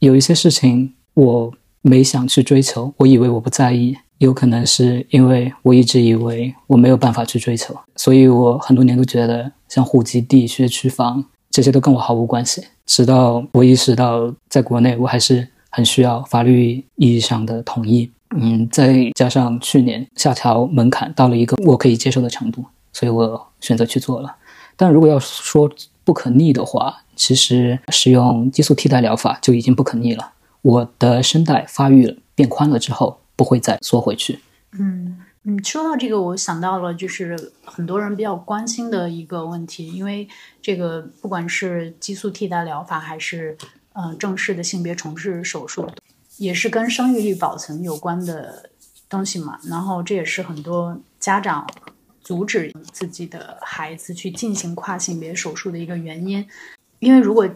S2: 有一些事情我没想去追求，我以为我不在意，有可能是因为我一直以为我没有办法去追求，所以我很多年都觉得像户籍地、学区房这些都跟我毫无关系。直到我意识到，在国内我还是很需要法律意义上的统一。嗯，再加上去年下调门槛到了一个我可以接受的程度，所以我选择去做了。但如果要说不可逆的话，其实使用激素替代疗法就已经不可逆了。我的声带发育变宽了之后，不会再缩回去。
S4: 嗯。嗯，说到这个，我想到了就是很多人比较关心的一个问题，因为这个不管是激素替代疗法，还是嗯正式的性别重置手术，也是跟生育率保存有关的东西嘛。然后这也是很多家长阻止自己的孩子去进行跨性别手术的一个原因，因为如果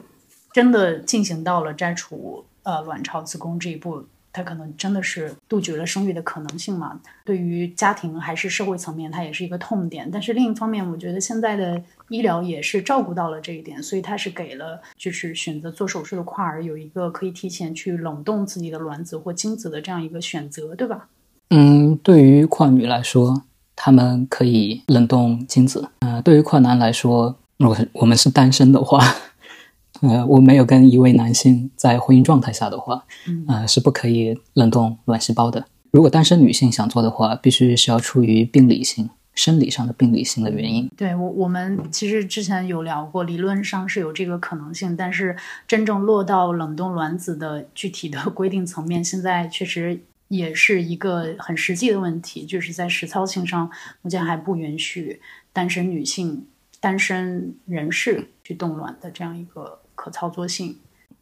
S4: 真的进行到了摘除呃卵巢、子宫这一步。它可能真的是杜绝了生育的可能性嘛？对于家庭还是社会层面，它也是一个痛点。但是另一方面，我觉得现在的医疗也是照顾到了这一点，所以它是给了就是选择做手术的跨儿有一个可以提前去冷冻自己的卵子或精子的这样一个选择，对吧？
S2: 嗯，对于跨女来说，他们可以冷冻精子。呃，对于跨男来说，如果我们是单身的话。呃，我没有跟一位男性在婚姻状态下的话，呃，是不可以冷冻卵细胞的。如果单身女性想做的话，必须是要出于病理性、生理上的病理性的原因。
S4: 对我，我们其实之前有聊过，理论上是有这个可能性，但是真正落到冷冻卵子的具体的规定层面，现在确实也是一个很实际的问题，就是在实操性上，目前还不允许单身女性、单身人士去冻卵的这样一个。可操作性，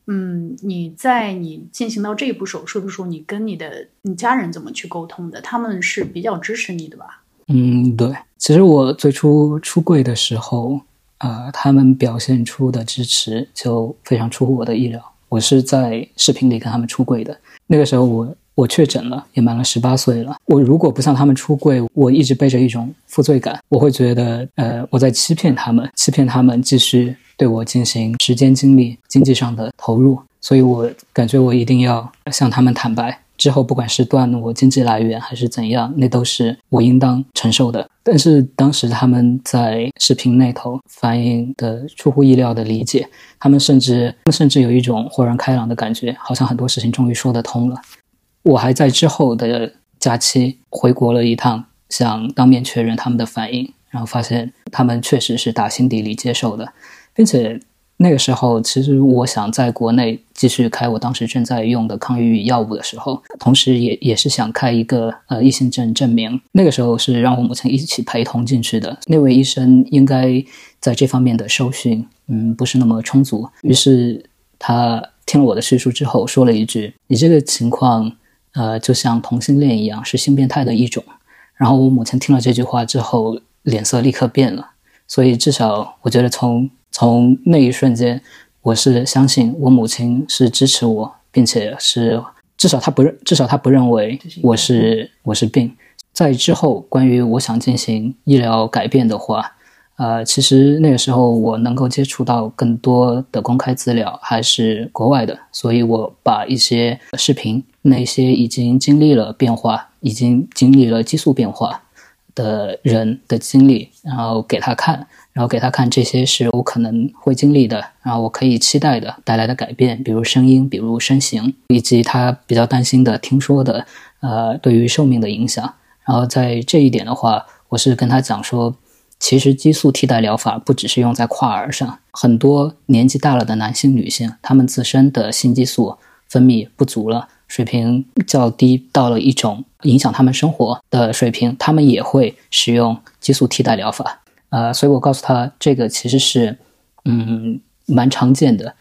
S4: 嗯，你在你进行到这一步手术的时候，你跟你的你家人怎么去沟通的？他们是比较支持你的吧？
S2: 嗯，对。其实我最初出柜的时候，呃，他们表现出的支持就非常出乎我的意料。我是在视频里跟他们出柜的，那个时候我。我确诊了，也满了十八岁了。我如果不向他们出柜，我一直背着一种负罪感，我会觉得，呃，我在欺骗他们，欺骗他们继续对我进行时间、精力、经济上的投入。所以我感觉我一定要向他们坦白，之后不管是断我经济来源还是怎样，那都是我应当承受的。但是当时他们在视频那头反映的出乎意料的理解，他们甚至甚至有一种豁然开朗的感觉，好像很多事情终于说得通了。我还在之后的假期回国了一趟，想当面确认他们的反应，然后发现他们确实是打心底里接受的，并且那个时候，其实我想在国内继续开我当时正在用的抗抑郁药物的时候，同时也也是想开一个呃异性证证明。那个时候是让我母亲一起陪同进去的，那位医生应该在这方面的受训，嗯，不是那么充足。于是他听了我的叙述之后，说了一句：“你这个情况。”呃，就像同性恋一样，是性变态的一种。然后我母亲听了这句话之后，脸色立刻变了。所以至少我觉得，从从那一瞬间，我是相信我母亲是支持我，并且是至少她不认，至少她不认为我是我是病。在之后，关于我想进行医疗改变的话。呃，其实那个时候我能够接触到更多的公开资料还是国外的，所以我把一些视频，那些已经经历了变化、已经经历了激素变化的人的经历，然后给他看，然后给他看这些是我可能会经历的，然后我可以期待的带来的改变，比如声音，比如身形，以及他比较担心的听说的，呃，对于寿命的影响。然后在这一点的话，我是跟他讲说。其实激素替代疗法不只是用在跨儿上，很多年纪大了的男性、女性，他们自身的性激素分泌不足了，水平较低，到了一种影响他们生活的水平，他们也会使用激素替代疗法。呃，所以我告诉他，这个其实是，嗯，蛮常见的。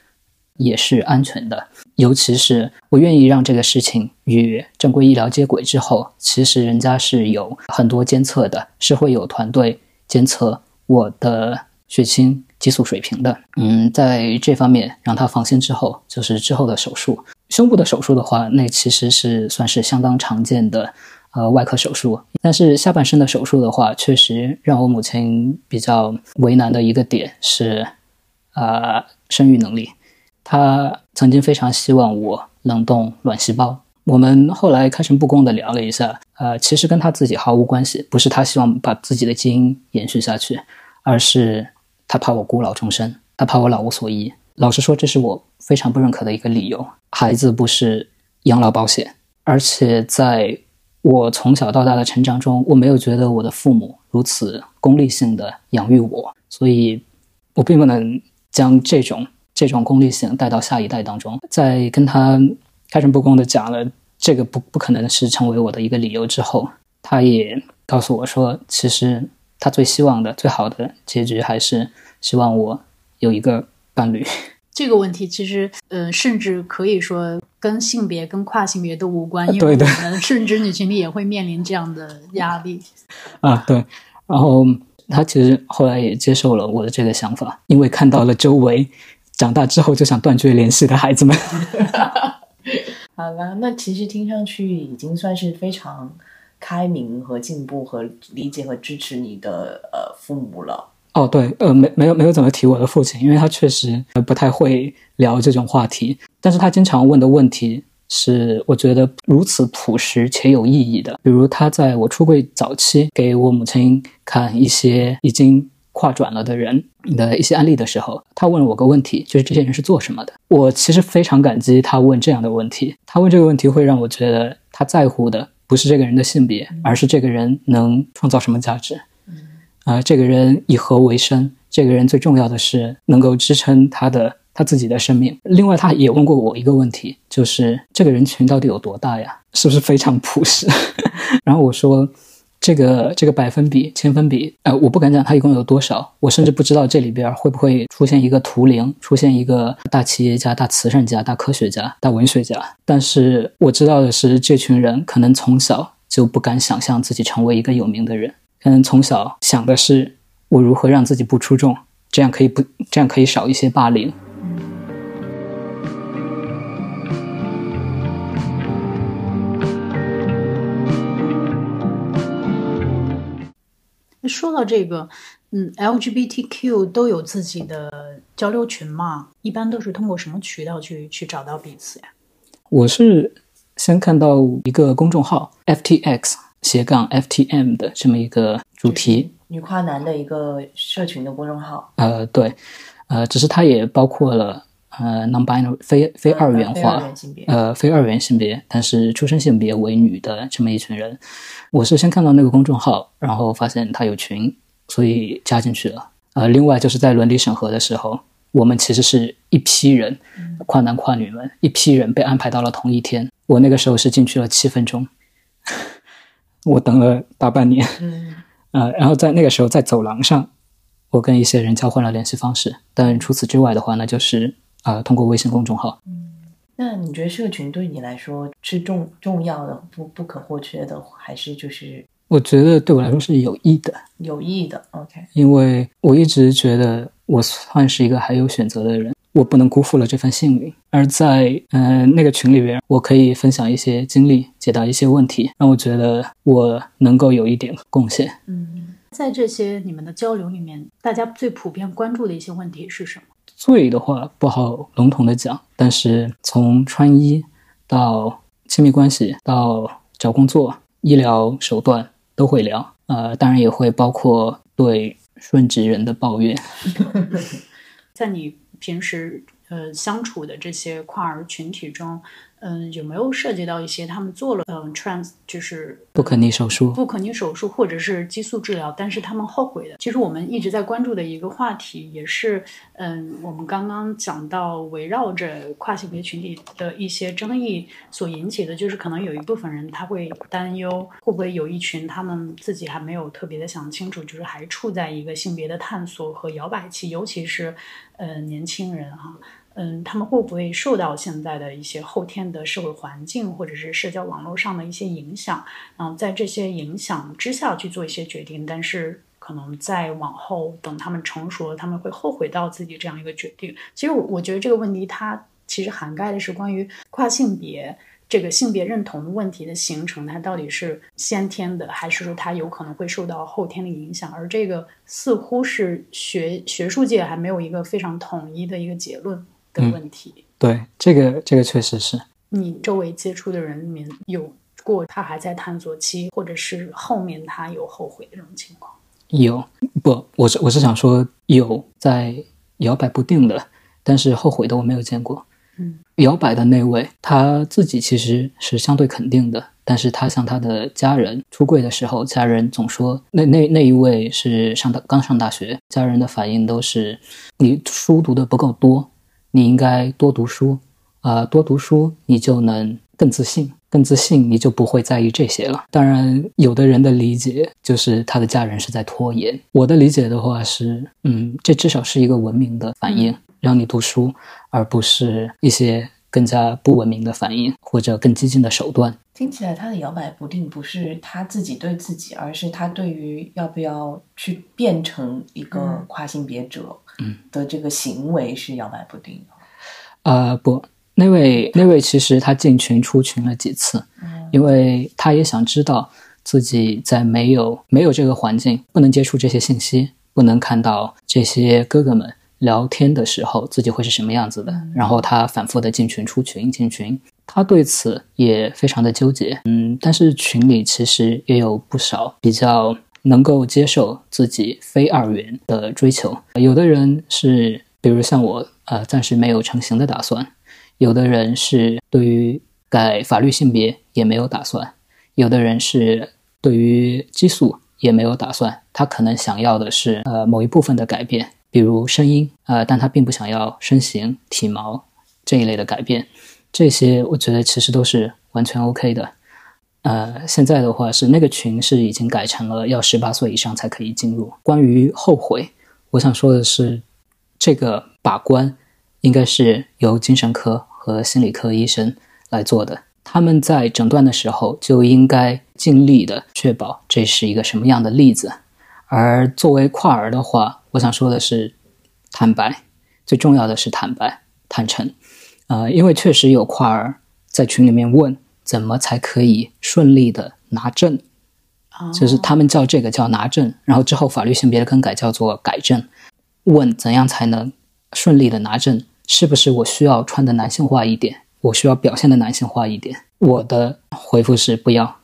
S2: 也是安全的，尤其是我愿意让这个事情与正规医疗接轨之后，其实人家是有很多监测的，是会有团队监测我的血清激素水平的。嗯，在这方面让他放心之后，就是之后的手术，胸部的手术的话，那其实是算是相当常见的呃外科手术。但是下半身的手术的话，确实让我母亲比较为难的一个点是，呃，生育能力。他曾经非常希望我冷冻卵细胞。我们后来开诚布公的聊了一下，呃，其实跟他自己毫无关系，不是他希望把自己的基因延续下去，而是他怕我孤老终生，他怕我老无所依。老实说，这是我非常不认可的一个理由。孩子不是养老保险，而且在我从小到大的成长中，我没有觉得我的父母如此功利性的养育我，所以我并不能将这种。这种功利性带到下一代当中，在跟他开诚布公的讲了这个不不可能是成为我的一个理由之后，他也告诉我说，其实他最希望的最好的结局还是希望我有一个伴侣。
S4: 这个问题其实，呃，甚至可以说跟性别、跟跨性别都无关，因
S2: 为我
S4: 们甚至女群体也会面临这样的压力。
S2: 啊，对。然后他其实后来也接受了我的这个想法，因为看到了周围。长大之后就想断绝联系的孩子们，
S5: 好了，那其实听上去已经算是非常开明和进步和理解和支持你的呃父母了。哦，
S2: 对，呃，没没有没有怎么提我的父亲，因为他确实不太会聊这种话题，但是他经常问的问题是我觉得如此朴实且有意义的，比如他在我出柜早期给我母亲看一些已经。跨转了的人的一些案例的时候，他问了我个问题，就是这些人是做什么的？我其实非常感激他问这样的问题。他问这个问题会让我觉得他在乎的不是这个人的性别，而是这个人能创造什么价值。啊，这个人以何为生？这个人最重要的是能够支撑他的他自己的生命。另外，他也问过我一个问题，就是这个人群到底有多大呀？是不是非常朴实？然后我说。这个这个百分比、千分比，呃，我不敢讲它一共有多少，我甚至不知道这里边会不会出现一个图灵，出现一个大企业家、大慈善家、大科学家、大文学家。但是我知道的是，这群人可能从小就不敢想象自己成为一个有名的人，可能从小想的是我如何让自己不出众，这样可以不这样可以少一些霸凌。
S4: 说到这个，嗯，LGBTQ 都有自己的交流群嘛？一般都是通过什么渠道去去找到彼此呀？
S2: 我是先看到一个公众号 FTX 斜杠 FTM 的这么一个主题，
S5: 女跨男的一个社群的公众号。
S2: 呃，对，呃，只是它也包括了呃 non-binary 非非二元化，呃，非二元性别，但是出生性别为女的这么一群人。我是先看到那个公众号，然后发现他有群，所以加进去了。呃，另外就是在伦理审核的时候，我们其实是一批人，跨男跨女们，一批人被安排到了同一天。我那个时候是进去了七分钟，我等了大半年。嗯，呃，然后在那个时候在走廊上，我跟一些人交换了联系方式，但除此之外的话，那就是啊，通过微信公众号。
S5: 那你觉得社群对你来说是重重要的、不不可或缺的，还是就是？
S2: 我觉得对我来说是有益的，
S5: 有益的。OK，
S2: 因为我一直觉得我算是一个还有选择的人，我不能辜负了这份幸运。而在嗯那个群里边，我可以分享一些经历，解答一些问题，让我觉得我能够有一点贡献。
S4: 嗯，在这些你们的交流里面，大家最普遍关注的一些问题是什么？
S2: 罪的话不好笼统的讲，但是从穿衣到亲密关系到找工作、医疗手段都会聊。呃，当然也会包括对顺直人的抱怨。
S4: 在你平时呃相处的这些跨儿群体中，嗯，有没有涉及到一些他们做了嗯 trans 就是
S2: 不可逆手术，
S4: 不可逆手术或者是激素治疗，但是他们后悔的。其实我们一直在关注的一个话题，也是嗯，我们刚刚讲到围绕着跨性别群体的一些争议所引起的，就是可能有一部分人他会担忧，会不会有一群他们自己还没有特别的想清楚，就是还处在一个性别的探索和摇摆期，尤其是呃年轻人哈。嗯，他们会不会受到现在的一些后天的社会环境或者是社交网络上的一些影响？然后在这些影响之下去做一些决定，但是可能在往后等他们成熟了，他们会后悔到自己这样一个决定。其实我我觉得这个问题它其实涵盖的是关于跨性别这个性别认同问题的形成，它到底是先天的，还是说它有可能会受到后天的影响？而这个似乎是学学术界还没有一个非常统一的一个结论。的问题，
S2: 对这个这个确实是
S4: 你周围接触的人里面有过他还在探索期，或者是后面他有后悔的这种情况。
S2: 有不？我是我是想说有在摇摆不定的，但是后悔的我没有见过。
S4: 嗯，
S2: 摇摆的那位他自己其实是相对肯定的，但是他向他的家人出柜的时候，家人总说那那那一位是上大刚上大学，家人的反应都是你书读的不够多。你应该多读书，啊，多读书，你就能更自信，更自信，你就不会在意这些了。当然，有的人的理解就是他的家人是在拖延。我的理解的话是，嗯，这至少是一个文明的反应，让你读书，而不是一些更加不文明的反应或者更激进的手段。
S5: 听起来他的摇摆不定不是他自己对自己，而是他对于要不要去变成一个跨性别者。的这个行为是摇摆不定。
S2: 呃，不，那位那位其实他进群出群了几次，因为他也想知道自己在没有没有这个环境，不能接触这些信息，不能看到这些哥哥们聊天的时候，自己会是什么样子的。然后他反复的进群出群进群，他对此也非常的纠结。嗯，但是群里其实也有不少比较。能够接受自己非二元的追求，有的人是，比如像我，呃，暂时没有成型的打算；有的人是对于改法律性别也没有打算；有的人是对于激素也没有打算。他可能想要的是，呃，某一部分的改变，比如声音，呃，但他并不想要身形、体毛这一类的改变。这些我觉得其实都是完全 OK 的。呃，现在的话是那个群是已经改成了要十八岁以上才可以进入。关于后悔，我想说的是，这个把关应该是由精神科和心理科医生来做的。他们在诊断的时候就应该尽力的确保这是一个什么样的例子。而作为跨儿的话，我想说的是，坦白，最重要的是坦白、坦诚。呃，因为确实有块儿在群里面问。怎么才可以顺利的拿证？就是他们叫这个叫拿证，然后之后法律性别的更改叫做改正。问怎样才能顺利的拿证？是不是我需要穿的男性化一点？我需要表现的男性化一点？我的回复是不要，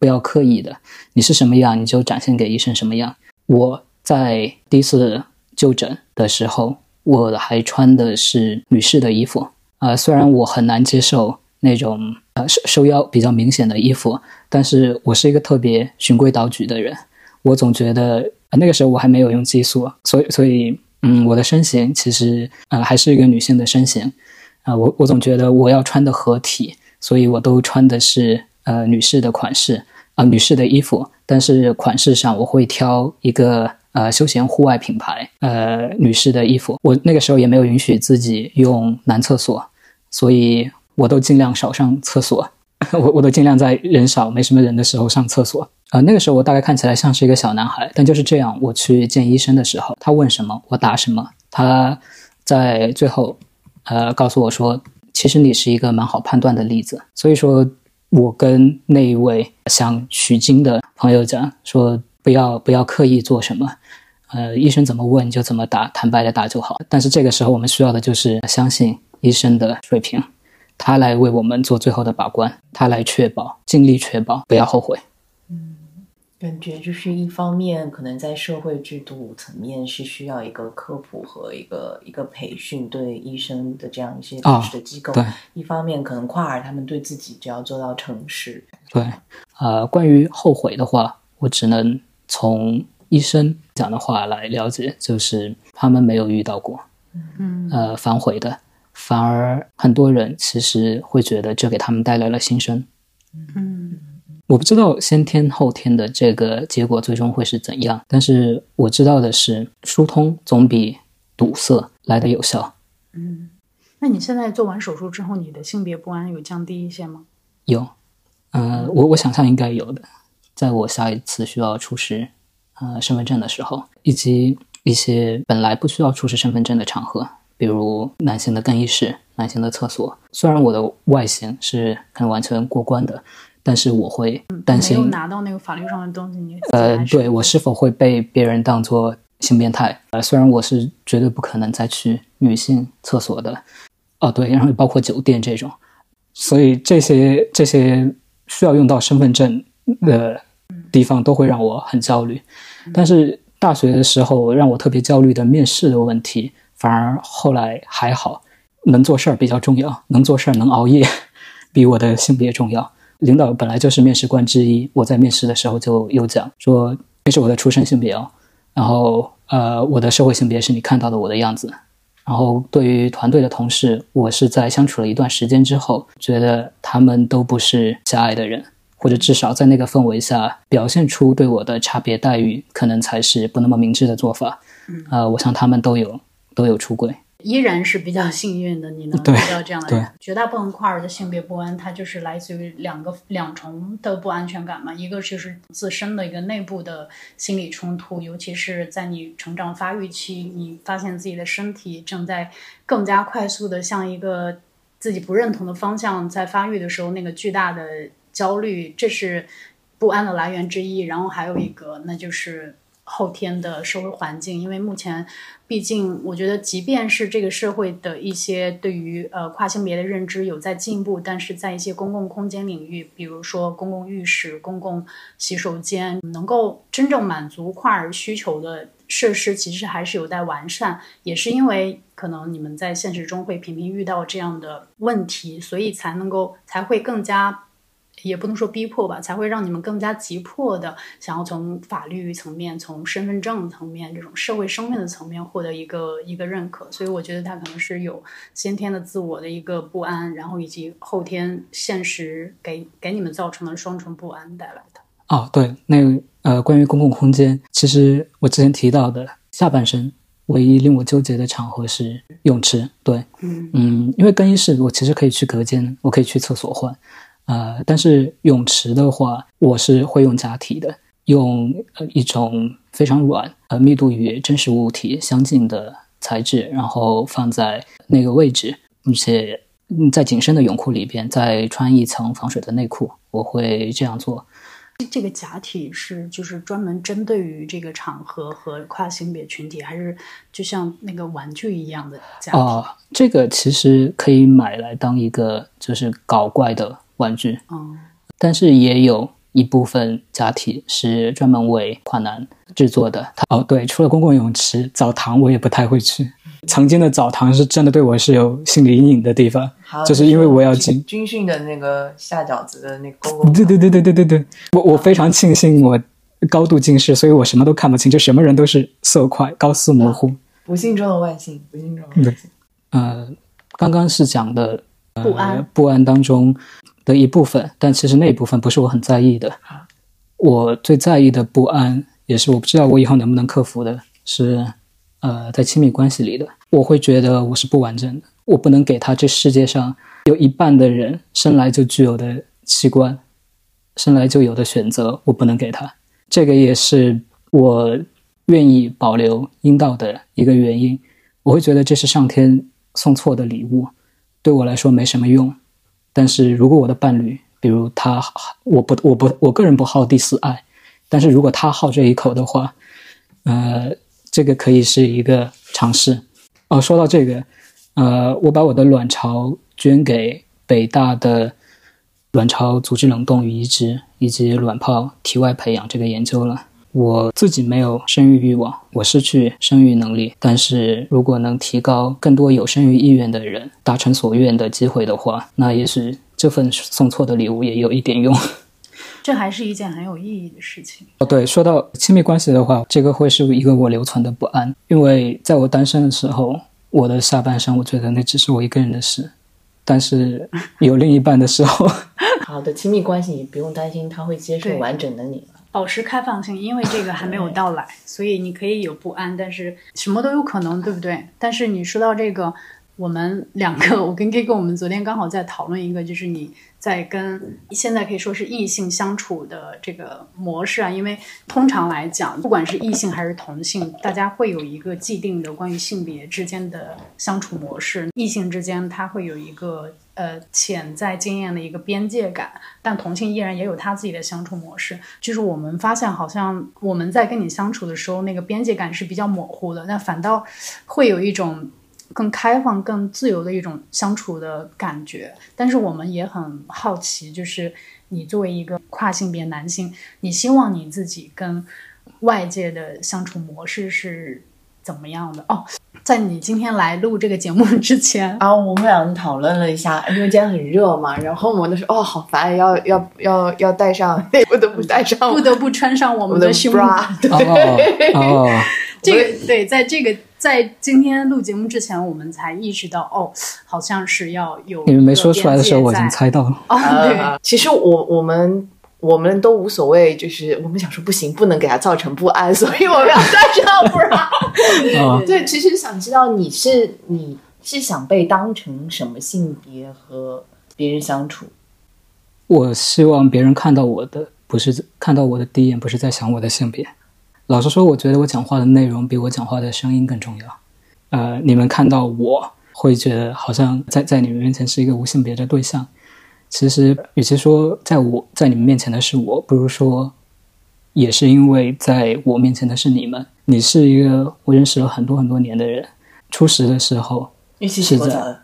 S2: 不要刻意的。你是什么样，你就展现给医生什么样。我在第一次就诊的时候，我还穿的是女士的衣服啊，虽然我很难接受。那种呃收收腰比较明显的衣服，但是我是一个特别循规蹈矩的人，我总觉得那个时候我还没有用激素，所以所以嗯，我的身形其实呃还是一个女性的身形，啊，我我总觉得我要穿的合体，所以我都穿的是呃女士的款式啊女士的衣服，但是款式上我会挑一个呃休闲户外品牌呃女士的衣服，我那个时候也没有允许自己用男厕所，所以。我都尽量少上厕所，我我都尽量在人少、没什么人的时候上厕所。呃，那个时候我大概看起来像是一个小男孩，但就是这样，我去见医生的时候，他问什么我答什么。他在最后，呃，告诉我说，其实你是一个蛮好判断的例子。所以说，我跟那一位想取经的朋友讲说，不要不要刻意做什么，呃，医生怎么问就怎么答，坦白的答就好。但是这个时候我们需要的就是相信医生的水平。他来为我们做最后的把关，他来确保，尽力确保，不要后悔。
S5: 嗯，感觉就是一方面，可能在社会制度层面是需要一个科普和一个一个培训，对医生的这样一些知识的机构；
S2: 对，
S5: 一方面可能跨儿他们对自己就要做到诚实。
S2: 对，呃，关于后悔的话，我只能从医生讲的话来了解，就是他们没有遇到过，
S4: 嗯
S2: 呃，反悔的，反而很多人其实会觉得这给他们带来了新生。
S4: 嗯
S2: 我不知道先天后天的这个结果最终会是怎样，但是我知道的是，疏通总比堵塞来的有效。
S4: 嗯。那你现在做完手术之后，你的性别不安有降低一些吗？
S2: 有，呃，我我想象应该有的，在我下一次需要出示呃身份证的时候，以及一些本来不需要出示身份证的场合，比如男性的更衣室、男性的厕所。虽然我的外形是很完全过关的，但是我会担
S4: 没有
S2: 心，
S4: 拿到那个法律上的东西，你
S2: 呃，对我是否会被别人当做性变态？呃，虽然我是绝对不可能再去女性厕所的，哦，对，然后包括酒店这种，所以这些这些需要用到身份证的地方都会让我很焦虑。但是大学的时候让我特别焦虑的面试的问题，反而后来还好，能做事儿比较重要，能做事儿能熬夜，比我的性别重要。领导本来就是面试官之一，我在面试的时候就有讲说，这是我的出生性别哦，然后呃，我的社会性别是你看到的我的样子。然后对于团队的同事，我是在相处了一段时间之后，觉得他们都不是狭隘的人，或者至少在那个氛围下表现出对我的差别待遇，可能才是不那么明智的做法。呃，我想他们都有都有出轨。
S4: 依然是比较幸运的，你能遇到这样的人。绝大部分跨儿的性别不安，它就是来自于两个两重的不安全感嘛，一个就是自身的一个内部的心理冲突，尤其是在你成长发育期，你发现自己的身体正在更加快速的向一个自己不认同的方向在发育的时候，那个巨大的焦虑，这是不安的来源之一。然后还有一个，那就是后天的社会环境，因为目前。毕竟，我觉得，即便是这个社会的一些对于呃跨性别的认知有在进步，但是在一些公共空间领域，比如说公共浴室、公共洗手间，能够真正满足跨儿需求的设施，其实还是有待完善。也是因为可能你们在现实中会频频遇到这样的问题，所以才能够才会更加。也不能说逼迫吧，才会让你们更加急迫的想要从法律层面、从身份证层面这种社会生命的层面获得一个一个认可。所以我觉得他可能是有先天的自我的一个不安，然后以及后天现实给给你们造成的双重不安带来的。
S2: 哦，对，那个呃，关于公共空间，其实我之前提到的下半身唯一令我纠结的场合是泳池。对，
S4: 嗯
S2: 嗯，因为更衣室我其实可以去隔间，我可以去厕所换。呃，但是泳池的话，我是会用假体的，用呃一种非常软、呃密度与真实物体相近的材质，然后放在那个位置，并且在紧身的泳裤里边再穿一层防水的内裤，我会这样做。
S4: 这个假体是就是专门针对于这个场合和跨性别群体，还是就像那个玩具一样的假体？
S2: 哦，这个其实可以买来当一个就是搞怪的玩具，
S4: 哦
S2: 但是也有一部分假体是专门为跨男制作的。它哦，对，除了公共泳池、澡堂，我也不太会去。曾经的澡堂是真的对我是有心理阴影的地方，就是因为我要进。
S5: 军训的那个下饺子的那个公共
S2: 对对对对对对对，我我非常庆幸我高度近视，所以我什么都看不清，就什么人都是色块、高斯模糊。
S5: 不幸中的万幸，不幸中的万幸。
S2: 呃，刚刚是讲的、呃、
S4: 不安
S2: 不安当中的一部分，但其实那一部分不是我很在意的。我最在意的不安，也是我不知道我以后能不能克服的，是呃，在亲密关系里的，我会觉得我是不完整的，我不能给他这世界上有一半的人生来就具有的器官，生来就有的选择，我不能给他。这个也是我愿意保留阴道的一个原因。我会觉得这是上天送错的礼物，对我来说没什么用。但是如果我的伴侣，比如他，我不，我不，我个人不好第四爱，但是如果他好这一口的话，呃，这个可以是一个尝试。哦，说到这个，呃，我把我的卵巢捐给北大的卵巢组织冷冻与移植以及卵泡体外培养这个研究了。我自己没有生育欲望，我失去生育能力。但是如果能提高更多有生育意愿的人达成所愿的机会的话，那也许这份送错的礼物也有一点用。
S4: 这还是一件很有意义的事情。
S2: 哦，对，说到亲密关系的话，这个会是一个我留存的不安，因为在我单身的时候，我的下半生，我觉得那只是我一个人的事。但是有另一半的时候，
S3: 好的亲密关系，你不用担心他会接受完整的你了。
S4: 保持开放性，因为这个还没有到来，所以你可以有不安，但是什么都有可能，对不对？但是你说到这个，我们两个，我跟哥，我们昨天刚好在讨论一个，就是你在跟现在可以说是异性相处的这个模式啊，因为通常来讲，不管是异性还是同性，大家会有一个既定的关于性别之间的相处模式，异性之间它会有一个。呃，潜在经验的一个边界感，但同性依然也有他自己的相处模式。就是我们发现，好像我们在跟你相处的时候，那个边界感是比较模糊的，但反倒会有一种更开放、更自由的一种相处的感觉。但是我们也很好奇，就是你作为一个跨性别男性，你希望你自己跟外界的相处模式是怎么样的？哦，在你今天来录这个节目之前，
S3: 然后我们俩讨论了一下，因为今天很热嘛，然后我们都说哦，好烦，要要要要带上，不得不带上
S4: 不得不穿上我们的胸
S3: bra，对
S2: 哦哦，
S4: 这个对，在这个在今天录节目之前，我们才意识到，哦，好像是要有
S2: 你们没说出来的时候，我已经猜到了。
S4: 在。哦，对，
S3: 呃，其实我我们我们都无所谓，就是我们想说不行，不能给他造成不安，所以我们要带上 bra。
S2: 啊，
S3: 对，其实想知道你是你是想被当成什么性别和别人相处？
S2: 我希望别人看到我的，不是看到我的第一眼，不是在想我的性别。老实说，我觉得我讲话的内容比我讲话的声音更重要。呃，你们看到我会觉得好像在在你们面前是一个无性别的对象，其实与其说在我在你们面前的是我，不如说也是因为在我面前的是你们。你是一个我认识了很多很多年的人，初识的时候
S3: 一起
S2: 是的
S3: 澡，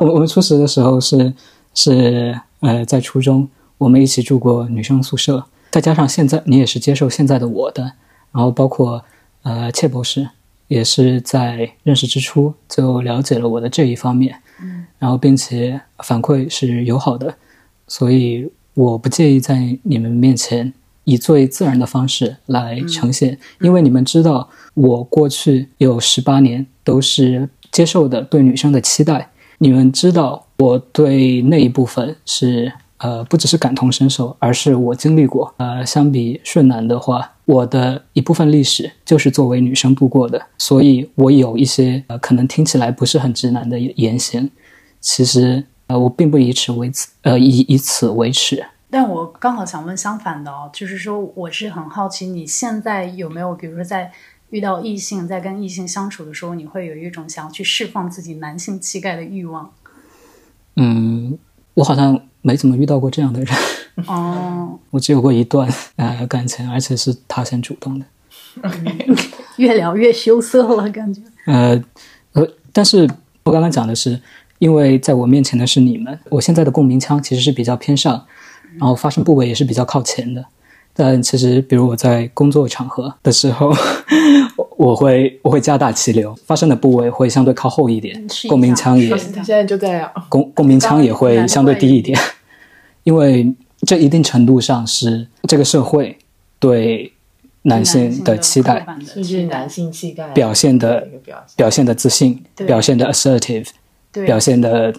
S2: 我我们初识的时候是是呃在初中，我们一起住过女生宿舍，再加上现在你也是接受现在的我的，然后包括呃切博士也是在认识之初就了解了我的这一方面，嗯，然后并且反馈是友好的，所以我不介意在你们面前以最自然的方式来呈现，因为你们知道我过去有十八年都是接受的对女生的期待。你们知道，我对那一部分是呃，不只是感同身受，而是我经历过。呃，相比顺男的话，我的一部分历史就是作为女生度过的，所以我有一些呃，可能听起来不是很直男的言行，其实呃，我并不以此为此，呃，以以此为耻。
S4: 但我刚好想问相反的哦，就是说，我是很好奇，你现在有没有，比如说在遇到异性，在跟异性相处的时候，你会有一种想要去释放自己男性气概的欲望？
S2: 嗯，我好像没怎么遇到过这样的人，
S4: 哦，
S2: 我只有过一段呃感情，而且是他先主动的。
S4: 越聊越羞涩了，感觉。
S2: 呃，呃，但是我刚刚讲的是，因为在我面前的是你们，我现在的共鸣腔其实是比较偏上，然后发声部位也是比较靠前的。但其实，比如我在工作场合的时候，我 我会我会加大气流，发声的部位会相对靠后一点
S4: 一，
S2: 共鸣腔也
S3: 他现在就在
S2: 共共鸣腔也会相对低一点，因为这一定程度上是这个社会对男性的期待
S3: 就是男性气概
S2: 表现的
S3: 表现。
S2: 的自信，表现的 assertive，表现的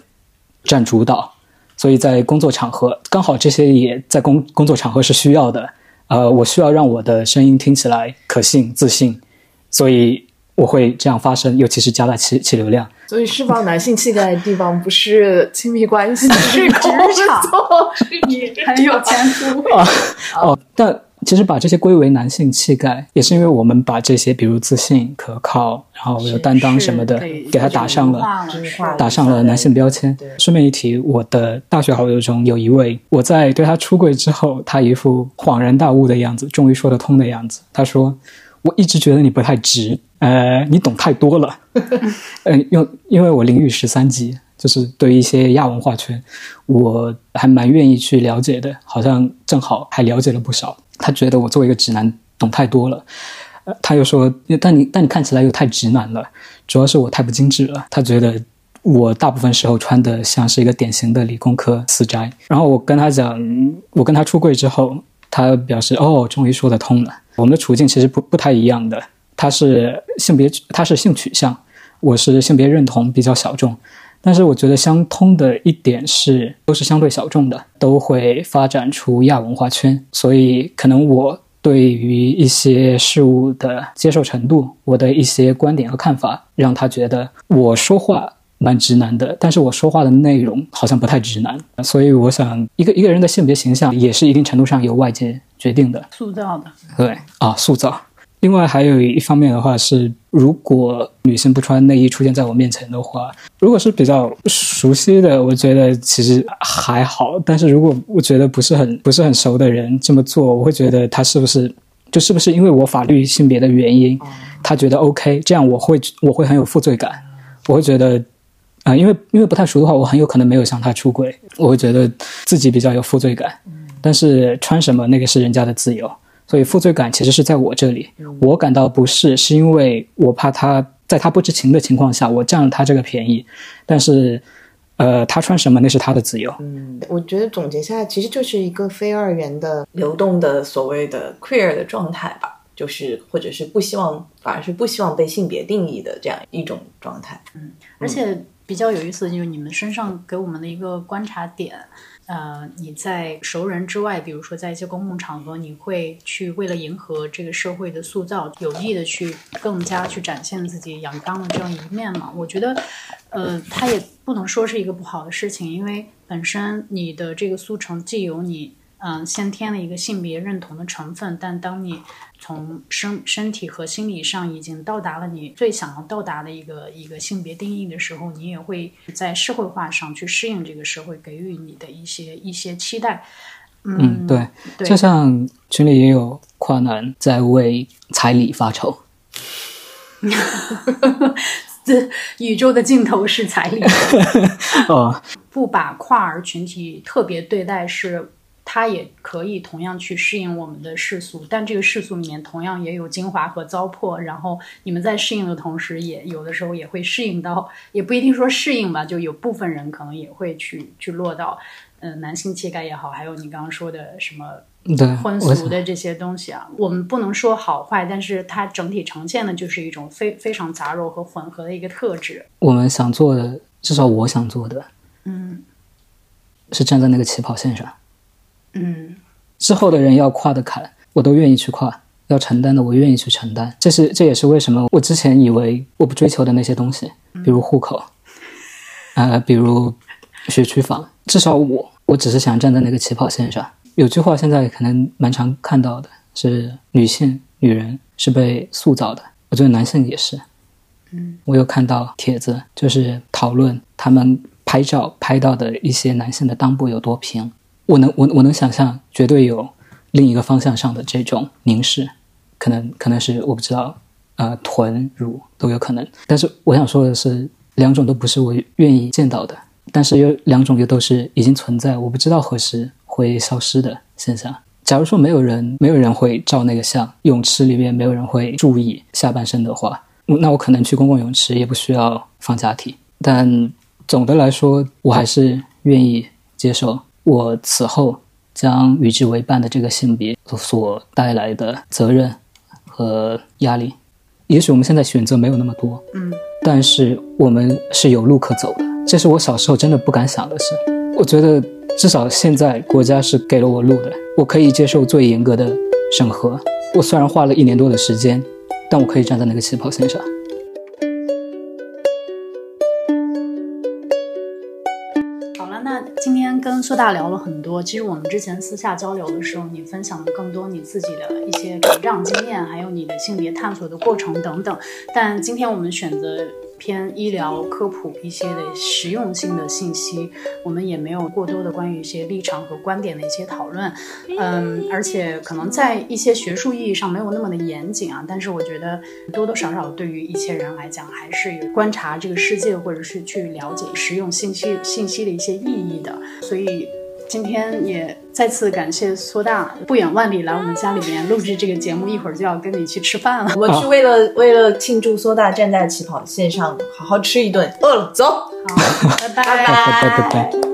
S2: 占主导，所以在工作场合，刚好这些也在工工作场合是需要的。呃，我需要让我的声音听起来可信、自信，所以我会这样发声，尤其是加大气气流量。
S3: 所以释放男性气概的地方不是亲密关系，是工作，是你
S4: 很有前途。
S2: 哦，但其实把这些归为男性气概，也是因为我们把这些，比如自信、可靠，然后有担当什么的，给他打上了。
S4: 了
S2: 打上了男性标签。顺便一提，我的大学好友中有一位，我在对他出柜之后，他一副恍然大悟的样子，终于说得通的样子。他说：“我一直觉得你不太直，呃，你懂太多了。”呃，用因为我淋浴十三级，就是对于一些亚文化圈，我还蛮愿意去了解的，好像正好还了解了不少。他觉得我作为一个直男懂太多了，呃，他又说，但你但你看起来又太直男了，主要是我太不精致了。他觉得我大部分时候穿的像是一个典型的理工科死宅。然后我跟他讲，我跟他出柜之后，他表示哦，终于说得通了。我们的处境其实不不太一样的，他是性别，他是性取向，我是性别认同比较小众。但是我觉得相通的一点是，都是相对小众的，都会发展出亚文化圈，所以可能我对于一些事物的接受程度，我的一些观点和看法，让他觉得我说话蛮直男的，但是我说话的内容好像不太直男，所以我想，一个一个人的性别形象也是一定程度上由外界决定的，
S4: 塑造的。
S2: 对啊，塑造。另外还有一方面的话是，如果女性不穿内衣出现在我面前的话，如果是比较熟悉的，我觉得其实还好。但是如果我觉得不是很不是很熟的人这么做，我会觉得他是不是就是不是因为我法律性别的原因，他觉得 OK，这样我会我会很有负罪感，我会觉得啊、因为因为不太熟的话，我很有可能没有向他出轨，我会觉得自己比较有负罪感。但是穿什么那个是人家的自由。所以负罪感其实是在我这里，我感到不适，是因为我怕他在他不知情的情况下，我占了他这个便宜。但是，呃，他穿什么那是他的自由。
S3: 嗯，我觉得总结下来，其实就是一个非二元的流动的所谓的 queer 的状态吧，就是或者是不希望，反而是不希望被性别定义的这样一种状态。
S4: 嗯而且比较有意思的就是你们身上给我们的一个观察点，呃，你在熟人之外，比如说在一些公共场合，你会去为了迎合这个社会的塑造，有意的去更加去展现自己阳刚的这样一面嘛？我觉得，呃，它也不能说是一个不好的事情，因为本身你的这个速成既有你。嗯，先天的一个性别认同的成分，但当你从身身体和心理上已经到达了你最想要到达的一个一个性别定义的时候，你也会在社会化上去适应这个社会给予你的一些一些期待。
S2: 嗯，对，
S4: 对
S2: 就像群里也有跨男在为彩礼发愁。
S4: 这宇宙的尽头是彩礼，
S2: 哦，
S4: 不把跨儿群体特别对待是。它也可以同样去适应我们的世俗，但这个世俗里面同样也有精华和糟粕。然后你们在适应的同时，也有的时候也会适应到，也不一定说适应吧，就有部分人可能也会去去落到，呃，男性气概也好，还有你刚刚说的什么
S2: 对，
S4: 婚俗的这些东西啊，我们不能说好坏，但是它整体呈现的就是一种非非常杂糅和混合的一个特质。
S2: 我们想做的，至少我想做的，
S4: 嗯
S2: 是站在那个起跑线上。
S4: 嗯
S2: 之后的人要跨的坎，我都愿意去跨；要承担的，我愿意去承担。这是这也是为什么我之前以为我不追求的那些东西，比如户口，呃，比如学区房，至少我我只是想站在那个起跑线上。有句话现在可能蛮常看到的，是女性、女人是被塑造的，我觉得男性也是。
S4: 嗯，
S2: 我有看到帖子，就是讨论他们拍照拍到的一些男性的裆部有多平。我能我我能想象，绝对有另一个方向上的这种凝视，可能可能是我不知道，呃，臀乳都有可能。但是我想说的是，两种都不是我愿意见到的，但是有两种又都是已经存在，我不知道何时会消失的现象。假如说没有人没有人会照那个相，泳池里面没有人会注意下半身的话，那我可能去公共泳池也不需要放假体。但总的来说，我还是愿意接受我此后将与之为伴的这个性别所带来的责任和压力。也许我们现在选择没有那么多，
S4: 嗯，
S2: 但是我们是有路可走的。这是我小时候真的不敢想的事。我觉得至少现在国家是给了我路的，我可以接受最严格的审核。我虽然花了一年多的时间，但我可以站在那个起跑线上。
S4: 跟苏大聊了很多。其实我们之前私下交流的时候，你分享了更多你自己的一些成长经验，还有你的性别探索的过程等等。但今天我们选择偏医疗科普一些的实用性的信息，我们也没有过多的关于一些立场和观点的一些讨论。嗯，而且可能在一些学术意义上没有那么的严谨啊，但是我觉得多多少少对于一些人来讲，还是有观察这个世界或者是去了解实用信息信息的一些意义的。所以今天也再次感谢苏大不远万里来我们家里面录制这个节目，一会儿就要跟你去吃饭了。
S5: 我们是为了为了庆祝苏大站在起跑线上，好好吃一顿。饿了，走。
S4: 好，拜拜
S1: 拜拜 拜拜。